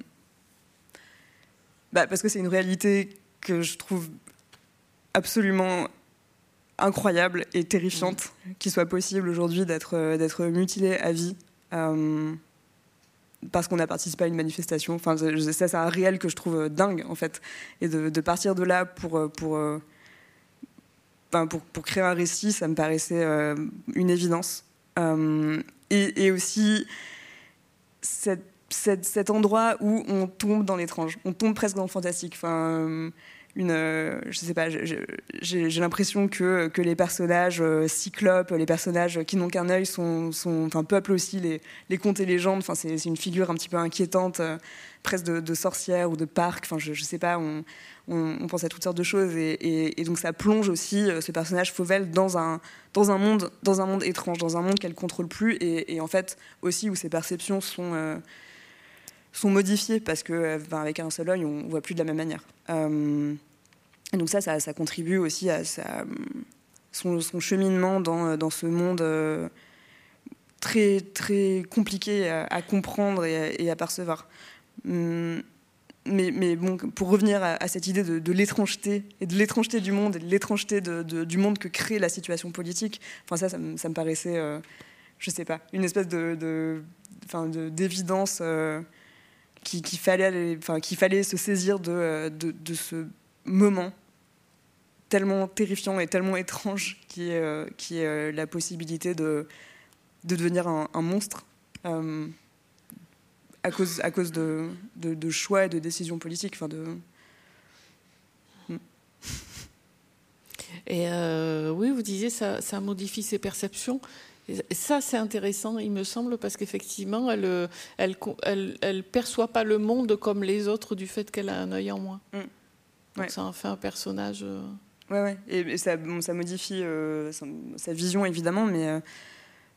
bah, Parce que c'est une réalité que je trouve absolument incroyable et terrifiante mm. qu'il soit possible aujourd'hui d'être, d'être mutilé à vie euh, parce qu'on a participé à une manifestation. Enfin, ça, c'est un réel que je trouve dingue, en fait. Et de, de partir de là pour, pour, pour, pour, créer un récit, ça me paraissait euh, une évidence. Euh, et, aussi cet endroit où on tombe dans l'étrange, on tombe presque dans le fantastique. Enfin, euh, une, je sais pas, j'ai l'impression que, que les personnages cyclopes, les personnages qui n'ont qu'un œil sont, sont, enfin, peuplent aussi les, les contes et légendes. Enfin, c'est une figure un petit peu inquiétante, presque de, sorcière ou de parc. Enfin, je, je sais pas, on, on, pense à toutes sortes de choses et, donc ça plonge aussi euh, ce personnage Fauvel dans un, dans un monde dans un monde étrange, dans un monde qu'elle contrôle plus et, en fait aussi où ses perceptions sont euh, sont modifiées parce que euh, avec un seul œil on voit plus de la même manière. et donc ça, ça, contribue aussi à son, cheminement dans, dans ce monde très très compliqué à, comprendre et à, percevoir. Hum, mais, mais, bon, pour revenir à, cette idée de, l'étrangeté et de l'étrangeté du monde et de l'étrangeté du monde que crée la situation politique, enfin ça, ça, me, paraissait, euh, je sais pas, une espèce de, d'évidence euh, qu'il fallait, se saisir de, de, ce moment tellement terrifiant et tellement étrange qui est, euh, est la possibilité de, de devenir un, monstre à cause, à cause de, choix et de décisions politiques. Enfin de... Et euh, oui, vous disiez ça, ça modifie ses perceptions. Et ça, c'est intéressant, il me semble, parce qu'effectivement, elle, euh, elle, elle, elle, perçoit pas le monde comme les autres du fait qu'elle a un œil en moins. Hmm. Donc ça en fait un personnage. Euh, ouais, ouais. Et, ça, ça modifie sa, vision évidemment, mais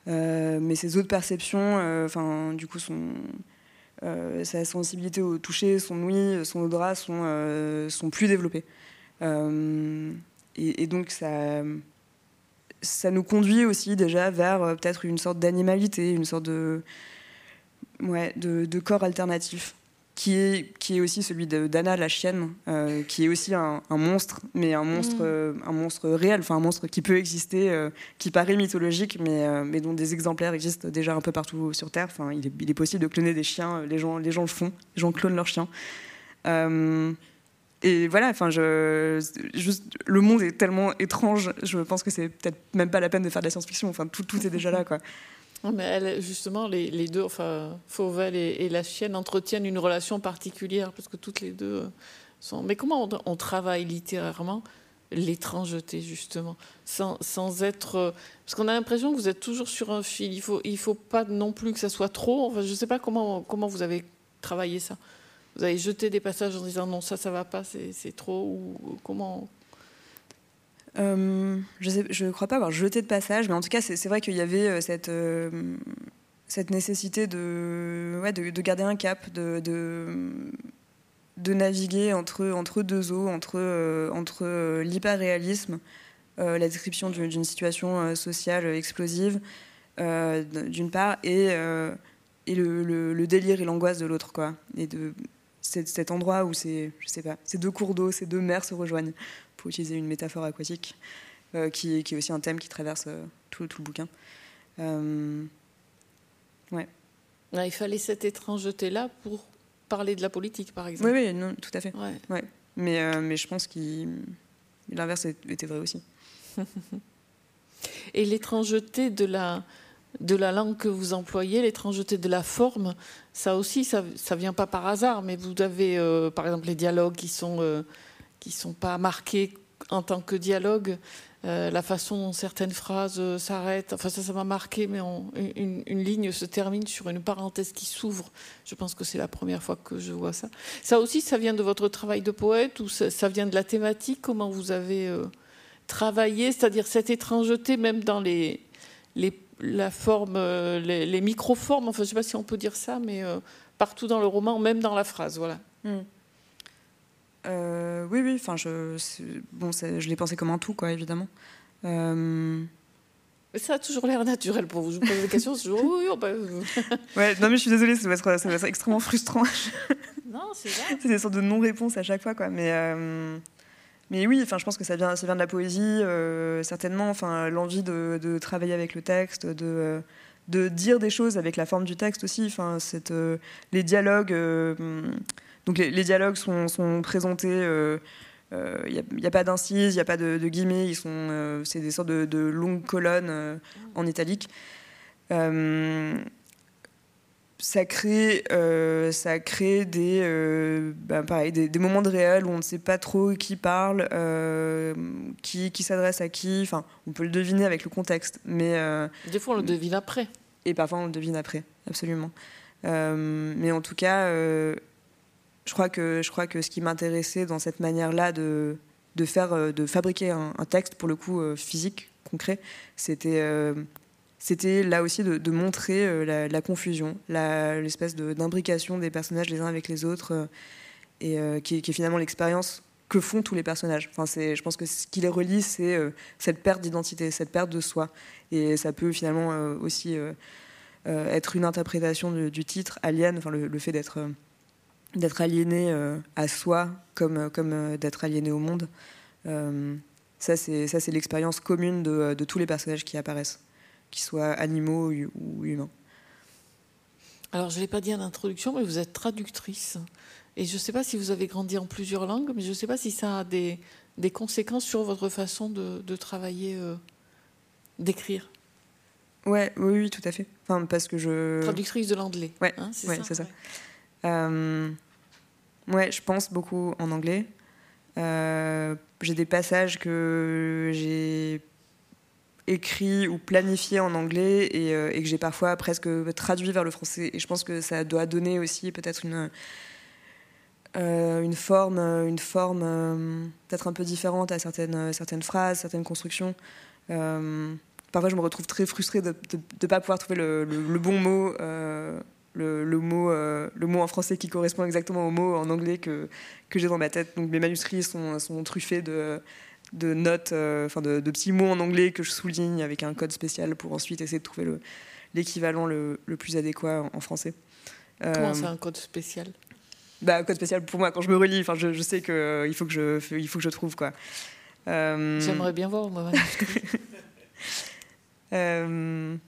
mais ses autres perceptions, enfin, du coup, euh, sa sensibilité au toucher, son ouïe, son odorat sont, euh, sont plus développés. Euh, et, donc ça, ça nous conduit aussi déjà vers peut-être une sorte d'animalité, une sorte de, ouais, de, de corps alternatif qui est, qui est aussi celui d'Anna la chienne, euh, qui est aussi un, monstre, mais un monstre, mm. euh, un monstre réel, enfin un monstre qui peut exister, euh, qui paraît mythologique, mais, mais dont des exemplaires existent déjà un peu partout sur Terre. Enfin, il est, il est possible de cloner des chiens, les gens, les gens le font, les gens clonent leurs chiens. Et voilà, enfin, je, juste, le monde est tellement étrange, je pense que c'est peut-être même pas la peine de faire de la science-fiction. Enfin, tout, est déjà là, quoi. Mais justement, les, deux, enfin, Fauvel et, la chienne, entretiennent une relation particulière parce que toutes les deux sont. Mais comment on, travaille littérairement l'étrangeté, justement, sans, être. Parce qu'on a l'impression que vous êtes toujours sur un fil. Il faut, il faut pas non plus que ça soit trop. Enfin, je ne sais pas comment, comment vous avez travaillé ça. Vous avez jeté des passages en disant non, ça, ça va pas, c'est trop, ou comment euh, je ne crois pas avoir jeté de passage, mais en tout cas, c'est vrai qu'il y avait euh, cette, euh, cette nécessité de, ouais, de, garder un cap, de, de, naviguer entre, entre deux eaux, entre, entre l'hyper-réalisme, la description d'une situation sociale explosive, d'une part, et, et le, le, délire et l'angoisse de l'autre. quoi. Et de cet endroit où c'est, je sais pas, ces deux cours d'eau, ces deux mers se rejoignent pour utiliser une métaphore aquatique, euh, qui, qui, est aussi un thème qui traverse euh, tout, tout, le bouquin. Euh, ouais. il fallait cette étrangeté-là pour parler de la politique, par exemple. Oui, oui, non, tout à fait. Ouais. Mais, mais je pense que l'inverse était vrai aussi. Et l'étrangeté de la, de la langue que vous employez, l'étrangeté de la forme, ça aussi, ça ne vient pas par hasard, mais vous avez, par exemple, les dialogues qui sont qui ne sont pas marqués en tant que dialogue. Euh, la façon dont certaines phrases euh, s'arrêtent, enfin ça, ça m'a marqué, mais une, ligne se termine sur une parenthèse qui s'ouvre. Je pense que c'est la première fois que je vois ça. Ça aussi, ça vient de votre travail de poète ou ça, vient de la thématique? Comment vous avez euh, travaillé, c'est-à-dire cette étrangeté, même dans les, les la forme, les, les microformes, enfin je ne sais pas si on peut dire ça, mais partout dans le roman, même dans la phrase, voilà. Hmm. Euh, oui, oui. Enfin, je, bon, je l'ai pensé comme un tout, quoi, évidemment. Euh, ça a toujours l'air naturel pour vous. Je vous pose des questions, c'est toujours oui, ouais, non, mais je suis désolée, ça va être, ça va être extrêmement frustrant. non, c'est vrai. C'est des sortes de non-réponses à chaque fois, quoi. Mais, euh, mais oui, enfin, je pense que ça vient, ça vient de la poésie, certainement. Enfin, l'envie de, travailler avec le texte, de dire des choses avec la forme du texte aussi. Enfin, cette, les dialogues donc les, dialogues sont, présentés. Il euh, n'y euh, a, pas d'incises, il n'y a pas de, guillemets, ils sont, euh, c'est des sortes de, longues colonnes en italique. Ça crée, ça crée des, ben, pareil, des, moments de réel où on ne sait pas trop qui parle, qui, qui s'adresse à qui. Enfin, on peut le deviner avec le contexte, mais des fois on le devine après. Et parfois on le devine après, absolument. mais en tout cas, je crois que, je crois que ce qui m'intéressait dans cette manière-là de, de, faire, euh, de fabriquer un, texte, pour le coup, euh, physique, concret, c'était euh, c'était là aussi de, montrer la, confusion, l'espèce d'imbrication des personnages les uns avec les autres, et qui, est finalement l'expérience que font tous les personnages. Enfin, je pense que ce qui les relie, c'est cette perte d'identité, cette perte de soi. Et ça peut finalement aussi être une interprétation du, titre, Alien, enfin, le fait d'être aliéné euh, à soi comme, euh, comme euh, d'être aliéné au monde. ça, c'est, l'expérience commune de, tous les personnages qui apparaissent, qu'ils soient animaux ou humains. Alors, je ne l'ai pas dit en introduction, mais vous êtes traductrice. Et je ne sais pas si vous avez grandi en plusieurs langues, mais je ne sais pas si ça a des, des conséquences sur votre façon de, de travailler, d'écrire. Ouais, oui, oui, tout à fait. Enfin, parce que je... Traductrice de l'anglais. Ouais, hein, c'est ça. ça. Euh, ouais, je pense beaucoup en anglais. Euh, j'ai des passages que j'ai écrits ou planifiés en anglais et, euh, et que j'ai parfois presque traduit vers le français. Et je pense que ça doit donner aussi peut-être une, une forme, une forme peut-être un peu différente à certaines, certaines phrases, certaines constructions. parfois, je me retrouve très frustrée de ne pas pouvoir trouver le, bon mot le, mot, euh, le mot en français qui correspond exactement au mot en anglais que, que j'ai dans ma tête. Donc mes manuscrits sont, sont truffés de, de notes, euh, enfin de, petits mots en anglais que je souligne avec un code spécial pour ensuite essayer de trouver l'équivalent le, le, plus adéquat en, français. Comment euh, c'est un code spécial? Bah, un code spécial pour moi quand je me relis. Enfin, je, je sais qu'il il faut que je, il faut que je trouve quoi. J'aimerais bien voir manuscrit.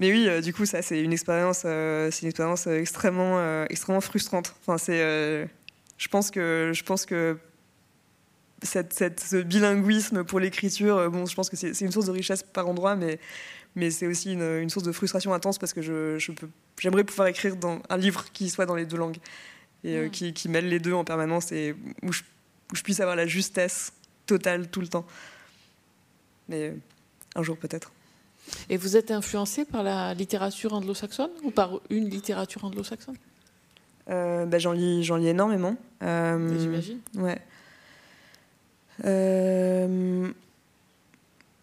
mais oui, euh, du coup, ça, c'est une expérience, euh, c'est une expérience euh, extrêmement, extrêmement frustrante. Enfin, c'est, je pense que, je pense que ce bilinguisme pour l'écriture, bon, je pense que c'est une source de richesse par endroit, mais, mais c'est aussi une, source de frustration intense parce que je, je j'aimerais pouvoir écrire dans un livre qui soit dans les deux langues et mm. qui, qui, mêle les deux en permanence et où je, où je puisse avoir la justesse totale tout le temps. Mais un jour peut-être. Et vous êtes influencé par la littérature anglo-saxonne ou par une littérature anglo-saxonne? Euh, bah, J'en lis, lis énormément. Euh, J'imagine. Ouais. Euh,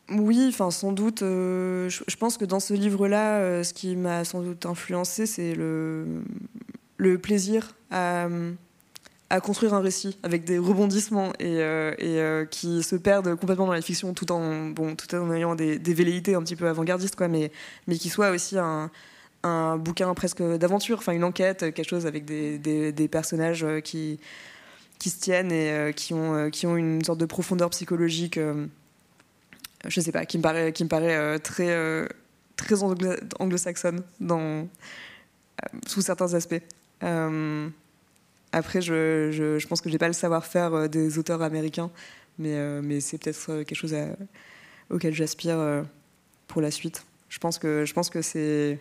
oui, enfin sans doute. Je, je, pense que dans ce livre-là, ce qui m'a sans doute influencé, c'est le, plaisir à construire un récit avec des rebondissements et, euh, euh, qui se perdent complètement dans la fiction tout en, ayant des, velléités un petit peu avant-gardistes, mais, qui soit aussi un, bouquin presque d'aventure, enfin une enquête, quelque chose avec des, personnages euh, qui, qui se tiennent et qui, ont, qui ont une sorte de profondeur psychologique, je sais pas, qui me paraît, qui me paraît très, très anglo-saxonne dans, sous certains aspects. Après, je, je, pense que je n'ai pas le savoir-faire euh, des auteurs américains, mais, euh, mais c'est peut-être euh, quelque chose auquel j'aspire pour la suite. Je pense que, je pense que c'est.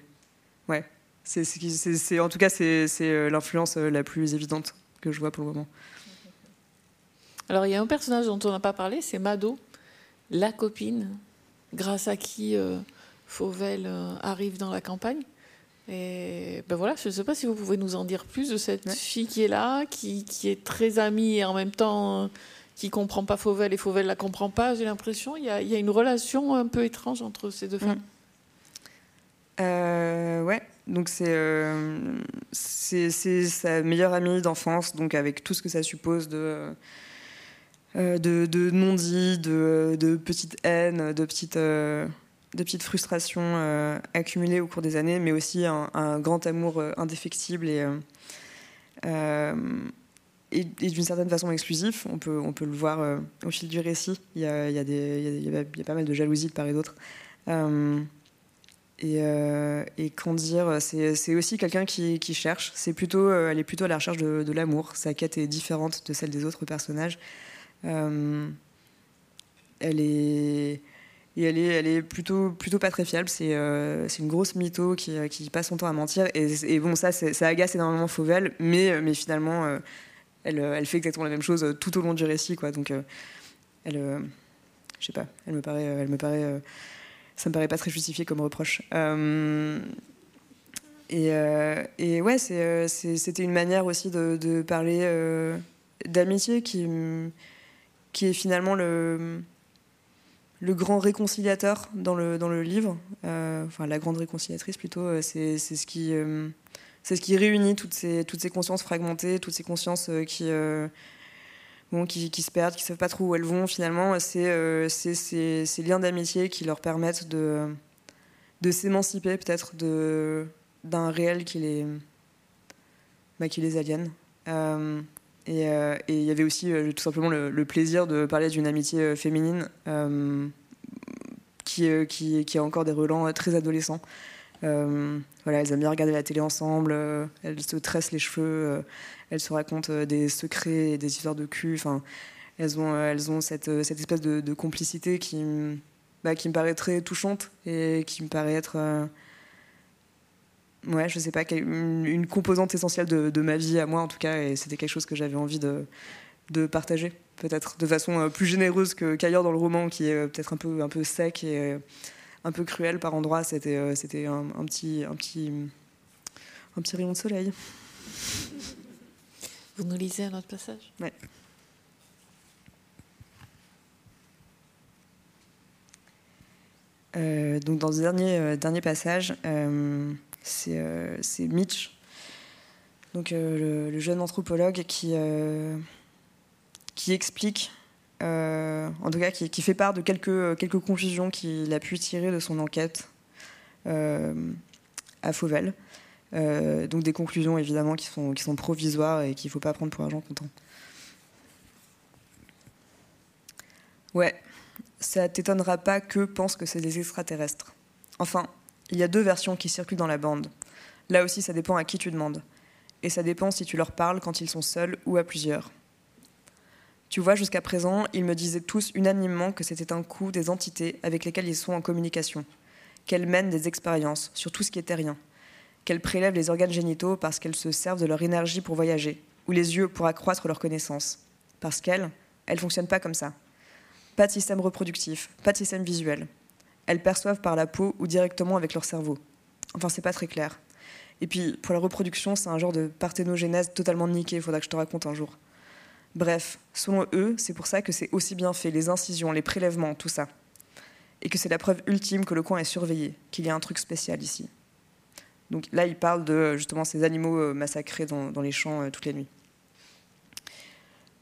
Ouais. C'est, en tout cas, c'est, l'influence la plus évidente que je vois pour le moment. Alors, il y a un personnage dont on n'a pas parlé, c'est Mado, la copine, grâce à qui Fauvel arrive dans la campagne. Et ben voilà, je ne sais pas si vous pouvez nous en dire plus de cette fille qui est là, qui, qui, est très amie et en même temps euh, qui comprend pas Fauvel et Fauvel la comprend pas. J'ai l'impression il y, y a une relation un peu étrange entre ces deux femmes. Euh, ouais, donc c'est euh, c'est sa meilleure amie d'enfance, donc avec tout ce que ça suppose de de, de non-dit, de, petites haines, de petites petites frustrations euh, accumulées au cours des années, mais aussi un, grand amour euh, indéfectible et, euh, d'une certaine façon exclusif. On peut, on peut le voir au fil du récit. Il y a, il y a, il y a, il y a pas mal de jalousie de part et d'autre. Et, qu'en dire, c'est aussi quelqu'un qui, cherche. C'est plutôt, elle est plutôt à la recherche de l'amour. Sa quête est différente de celle des autres personnages. Elle est et elle est, plutôt, pas très fiable. C'est euh, une grosse mytho qui, euh, qui, passe son temps à mentir. Et, bon, ça, ça agace énormément Fauvel, mais, euh, finalement, elle, fait exactement la même chose tout au long du récit. Donc, elle, je sais pas, ça me paraît pas très justifié comme reproche. et, et, ouais, c'était une manière aussi de, de parler d'amitié qui, qui est finalement le le grand réconciliateur dans le, dans le livre, euh, enfin la grande réconciliatrice plutôt, euh, c'est ce qui euh, c'est ce qui réunit toutes ces, toutes ces consciences fragmentées, toutes ces consciences qui, bon, qui, qui, se perdent, qui ne savent pas trop où elles vont finalement. C'est ces, liens d'amitié qui leur permettent de, de s'émanciper peut-être d'un réel qui les, bah, qui les aliène. Et il y avait aussi euh, tout simplement le, plaisir de parler d'une amitié euh, féminine qui, qui, a encore des relents très adolescents. voilà, elles aiment bien regarder la télé ensemble, elles se tressent les cheveux, elles se racontent des secrets et des histoires de cul. Elles ont, elles ont cette, cette espèce de, de complicité qui, bah, qui me paraît très touchante et qui me paraît être ouais, je sais pas, une, composante essentielle de, ma vie à moi en tout cas, et c'était quelque chose que j'avais envie de, de partager, peut-être de façon euh, plus généreuse qu'ailleurs dans le roman, qui est euh, peut-être un peu, un peu sec et euh, un peu cruel par endroits. C'était, c'était un, petit, un, petit, un petit rayon de soleil. Vous nous lisez un autre passage? Ouais. donc dans le dernier, dernier passage, euh, c'est Mitch, donc euh, le, jeune anthropologue qui, euh, qui explique, en tout cas qui, fait part de quelques, quelques confusions qu'il a pu tirer de son enquête à Fauvel. donc des conclusions évidemment qui sont, qui sont provisoires et qu'il ne faut pas prendre pour argent comptant. Ouais, ça t'étonnera pas que pensent que c'est des extraterrestres. Enfin, il y a deux versions qui circulent dans la bande. Là aussi, ça dépend à qui tu demandes. Et ça dépend si tu leur parles quand ils sont seuls ou à plusieurs. Tu vois, jusqu'à présent, ils me disaient tous unanimement que c'était un coup des entités avec lesquelles ils sont en communication, qu'elles mènent des expériences sur tout ce qui est terrien, qu'elles prélèvent les organes génitaux parce qu'elles se servent de leur énergie pour voyager, ou les yeux pour accroître leur connaissance, parce qu'elles, elles fonctionnent pas comme ça. Pas de système reproductif, pas de système visuel. Elles perçoivent par la peau ou directement avec leur cerveau. Enfin, c'est pas très clair. Et puis, pour la reproduction, c'est un genre de parthénogénèse totalement niqué, faudra que je te raconte un jour. Bref, selon eux, c'est pour ça que c'est aussi bien fait, les incisions, les prélèvements, tout ça. Et que c'est la preuve ultime que le coin est surveillé, qu'il y a un truc spécial ici. Donc là, il parle de justement ces animaux euh, massacrés dans, les champs euh, toutes les nuits.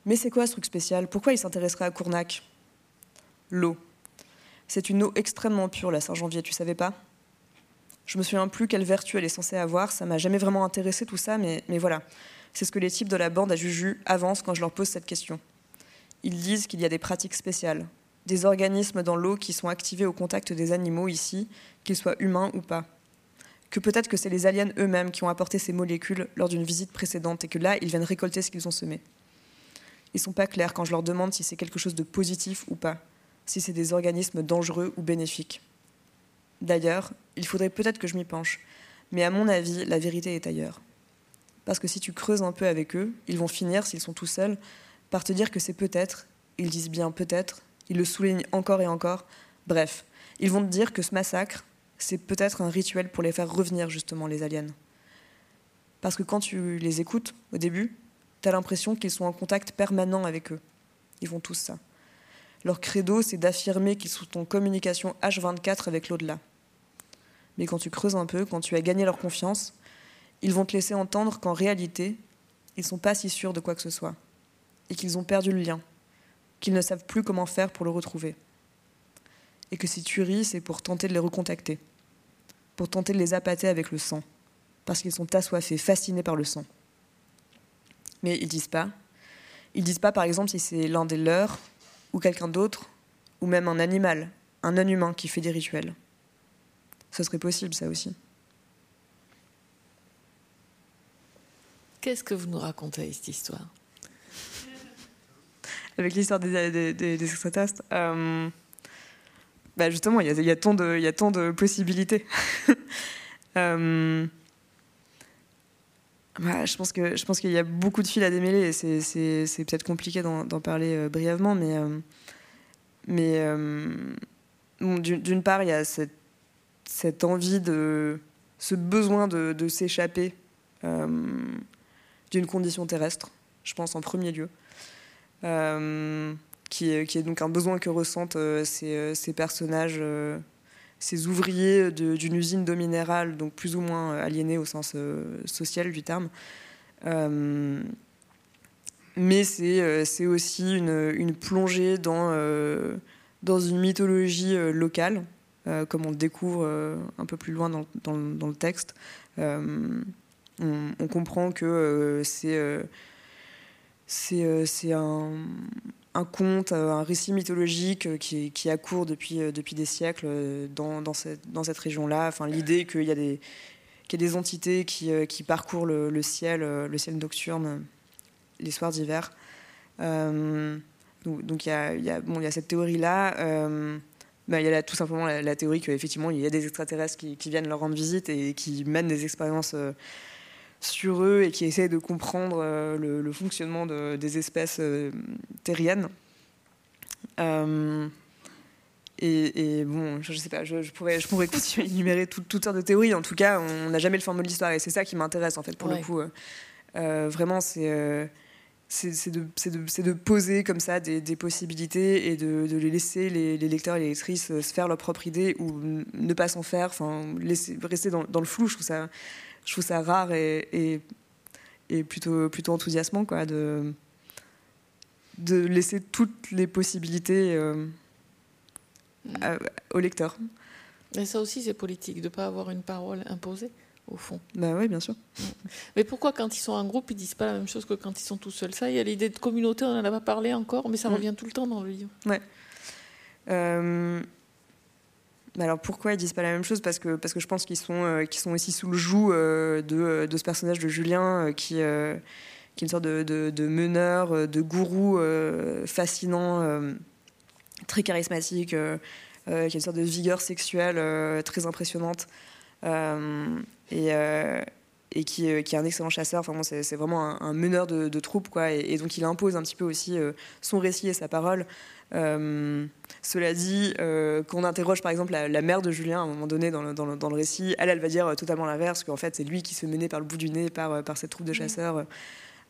Mais c'est quoi ce truc spécial? Pourquoi il s'intéresserait à Cournac? L'eau. C'est une eau extrêmement pure, la Saint-Janvier, tu savais pas? Je me souviens plus quelle vertu elle est censée avoir, ça m'a jamais vraiment intéressé tout ça, mais, voilà. C'est ce que les types de la bande à Juju avancent quand je leur pose cette question. Ils disent qu'il y a des pratiques spéciales, des organismes dans l'eau qui sont activés au contact des animaux ici, qu'ils soient humains ou pas. Que peut-être que c'est les aliens eux-mêmes qui ont apporté ces molécules lors d'une visite précédente et que là, ils viennent récolter ce qu'ils ont semé. Ils sont pas clairs quand je leur demande si c'est quelque chose de positif ou pas, si c'est des organismes dangereux ou bénéfiques. D'ailleurs, il faudrait peut-être que je m'y penche, mais à mon avis, la vérité est ailleurs. Parce que si tu creuses un peu avec eux, ils vont finir, s'ils sont tout seuls, par te dire que c'est peut-être, ils disent bien peut-être, ils le soulignent encore et encore, bref, ils vont te dire que ce massacre, c'est peut-être un rituel pour les faire revenir justement, les aliens. Parce que quand tu les écoutes au début, tu as l'impression qu'ils sont en contact permanent avec eux. Ils font tous ça. Leur credo, c'est d'affirmer qu'ils sont en communication H24 avec l'au-delà. Mais quand tu creuses un peu, quand tu as gagné leur confiance, ils vont te laisser entendre qu'en réalité, ils ne sont pas si sûrs de quoi que ce soit, et qu'ils ont perdu le lien, qu'ils ne savent plus comment faire pour le retrouver. Et que si tu ris, c'est pour tenter de les recontacter, pour tenter de les appâter avec le sang, parce qu'ils sont assoiffés, fascinés par le sang. Mais ils disent pas. Ils disent pas, par exemple, si c'est l'un des leurs, ou quelqu'un d'autre, ou même un animal, un non-humain qui fait des rituels. Ce serait possible, ça aussi. Qu'est-ce que vous nous racontez, cette histoire? Avec l'histoire des, des, extraterrestres euh, bah Justement, il y, a, tant de, y a tant de possibilités. euh, bah, je pense que je pense qu'il y a beaucoup de fils à démêler. C'est, c'est, peut-être compliqué d'en, parler euh, brièvement, mais euh, mais d'une, part, il y a cette, envie de ce besoin de, s'échapper d'une condition terrestre, je pense en premier lieu, euh, qui, est, donc un besoin que ressentent euh, euh, ces, personnages, ces ouvriers d'une usine d'eau minérale, donc plus ou moins aliénés au sens social du terme. mais c'est aussi une, une, plongée dans, dans une mythologie locale, comme on le découvre un peu plus loin dans, dans, le texte on, comprend que euh, c'est euh, euh, c'est un, un, conte, un récit mythologique qui, qui accourt depuis, depuis des siècles dans, dans cette, dans cette région-là. Enfin, L'idée qu'il y, a des, y a des entités qui, qui parcourent le, ciel, le ciel nocturne les soirs d'hiver. donc il y a, y, y a cette théorie-là. Bah, il y a tout simplement la, théorie qu'effectivement il y a des extraterrestres qui, viennent leur rendre visite et qui mènent des expériences sur eux et qui essaient de comprendre euh, le, fonctionnement des espèces euh, terriennes. Euh, et, bon, je, ne sais pas, je, pourrais, je pourrais continuer à énumérer toutes sortes de théories. En tout cas, on n'a jamais le format de l'histoire et c'est ça qui m'intéresse en fait pour le coup. vraiment, c'est c'est de, de, de, poser comme ça des, possibilités et de, les laisser les, lecteurs et les lectrices se faire leur propre idée ou ne pas s'en faire, enfin laisser, rester dans, dans, le flou. Je trouve ça je trouve ça rare et, et, plutôt, plutôt enthousiasmant quoi, de, de laisser toutes les possibilités euh, mm. au lecteur. Mais ça aussi, c'est politique, de ne pas avoir une parole imposée, au fond. Ben oui, bien sûr. Mm. Mais pourquoi, quand ils sont en groupe, ils disent pas la même chose que quand ils sont tout seuls? Ça, il y a l'idée de communauté, on n'en a pas parlé encore, mais ça mm. revient tout le temps dans le livre. Ouais. Euh, alors pourquoi ils disent pas la même chose? Parce que parce que je pense qu'ils sont euh, sont aussi sous le joug euh, de, de, ce personnage de Julien euh, qui qui est une sorte de, meneur, de gourou fascinant, très charismatique, qui a une sorte de vigueur sexuelle très impressionnante. et, et qui, qui, est un excellent chasseur. Enfin, c'est vraiment un, meneur de, de troupes, quoi. Et, donc, il impose un petit peu aussi son récit et sa parole. Euh, cela dit, euh, quand on interroge par exemple la, mère de Julien à un moment donné dans le, dans le, récit, elle, elle va dire totalement l'inverse, qu'en fait c'est lui qui se menait par le bout du nez par, euh, par cette troupe de chasseurs.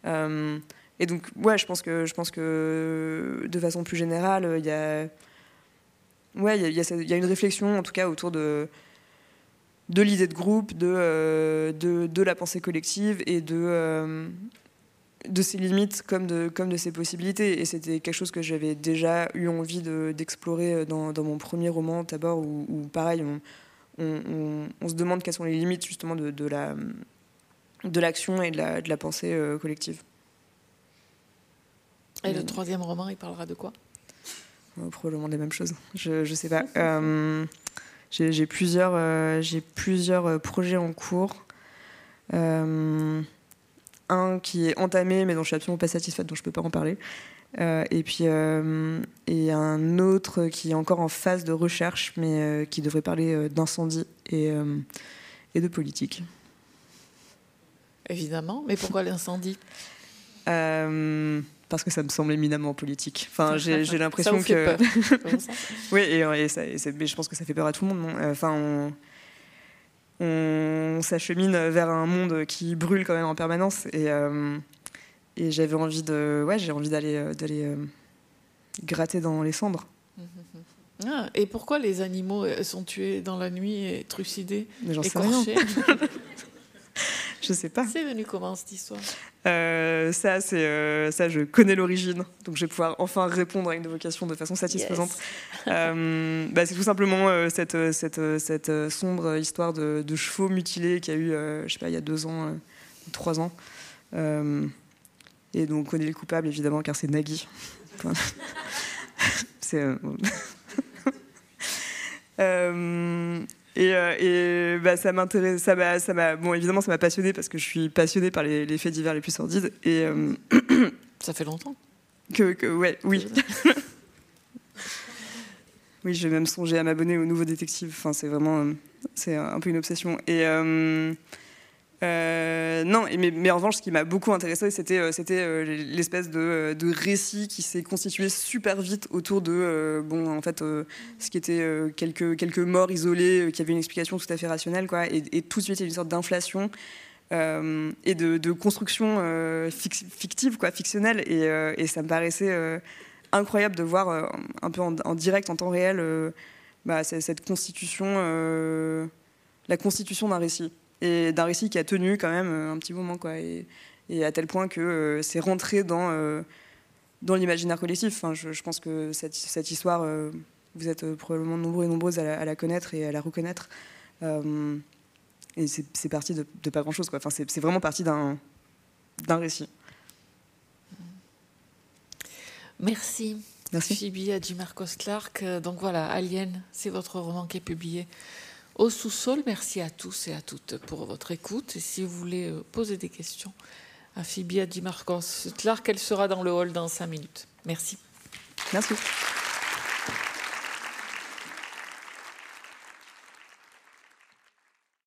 et donc, ouais, je pense que, je pense que de façon plus générale, il y a, ouais, il y, y, a une réflexion en tout cas autour de, de l'idée de groupe, de, de, de, la pensée collective et de, de ses limites comme de, comme de ses possibilités. Et c'était quelque chose que j'avais déjà eu envie d'explorer dans, dans, mon premier roman, d'abord, où, pareil, on, on, se demande quelles sont les limites justement de, de la de l'action et de la, de la pensée euh, collective. Et le troisième roman, il parlera de quoi? Euh, Probablement des mêmes choses. Je ne sais pas. Euh, j'ai plusieurs, j'ai plusieurs projets en cours un qui est entamé, mais dont je suis absolument pas satisfaite, donc je peux pas en parler. Euh, et puis euh, et un autre qui est encore en phase de recherche, mais euh, qui devrait parler d'incendie et, et de politique. Évidemment, mais pourquoi l'incendie? Parce que ça me semble éminemment politique. Enfin, j'ai l'impression que. oui, et, et, ça, mais je pense que ça fait peur à tout le monde. Enfin, on on s'achemine vers un monde qui brûle quand même en permanence. Et, euh, et j'avais envie de, ouais, j'ai envie d'aller, euh, d'aller euh, gratter dans les cendres. Ah, et pourquoi les animaux sont tués dans la nuit et trucidés, écorchés? Je sais pas. C'est venu comment cette histoire? Euh, Ça, c'est euh, ça, je connais l'origine, donc je vais pouvoir enfin répondre à une vocation de façon satisfaisante. Euh, bah, c'est tout simplement cette, cette, cette, sombre histoire de, de, chevaux mutilés qui a eu, je sais pas, il y a deux ans, trois ans. et donc on connaît les coupables évidemment, car c'est Nagui. c'est et, euh, et bah, ça m'intéresse, ça m'a, ça m'a, bon évidemment ça m'a passionné parce que je suis passionnée par les, faits divers les plus sordides. Et euh, ça fait longtemps. Que, que ouais, oui. oui, j'ai même songé à m'abonner au nouveau détective. Enfin, c'est vraiment, euh, c'est un peu une obsession. Et euh, non, mais, en revanche, ce qui m'a beaucoup intéressé, c'était euh, euh, l'espèce de, récit qui s'est constitué super vite autour de bon, en fait, ce qui était quelques morts isolées, qui avaient une explication tout à fait rationnelle, quoi, et, tout de suite il y a une sorte d'inflation. et de, construction fictive, quoi, fictionnelle, et, ça me paraissait incroyable de voir un peu en, en, direct, en temps réel, bah, cette constitution, la constitution d'un récit et d'un récit qui a tenu quand même euh, un petit moment, quoi. Et, à tel point que euh, c'est rentré dans, euh, dans l'imaginaire collectif. Enfin, je, pense que cette, cette histoire, vous êtes probablement nombreux et nombreuses à la, connaître et à la reconnaître. et c'est parti de, pas grand-chose, quoi. Enfin, c'est vraiment parti d'un récit. Merci. Merci. Phoebe Marcos Clark. Donc voilà, Alien, c'est votre roman qui est publié au sous-sol. Merci à tous et à toutes pour votre écoute. Et si vous voulez euh, poser des questions à Phoebe Di Marcos Clark, elle sera dans le hall dans cinq minutes. Merci. Merci.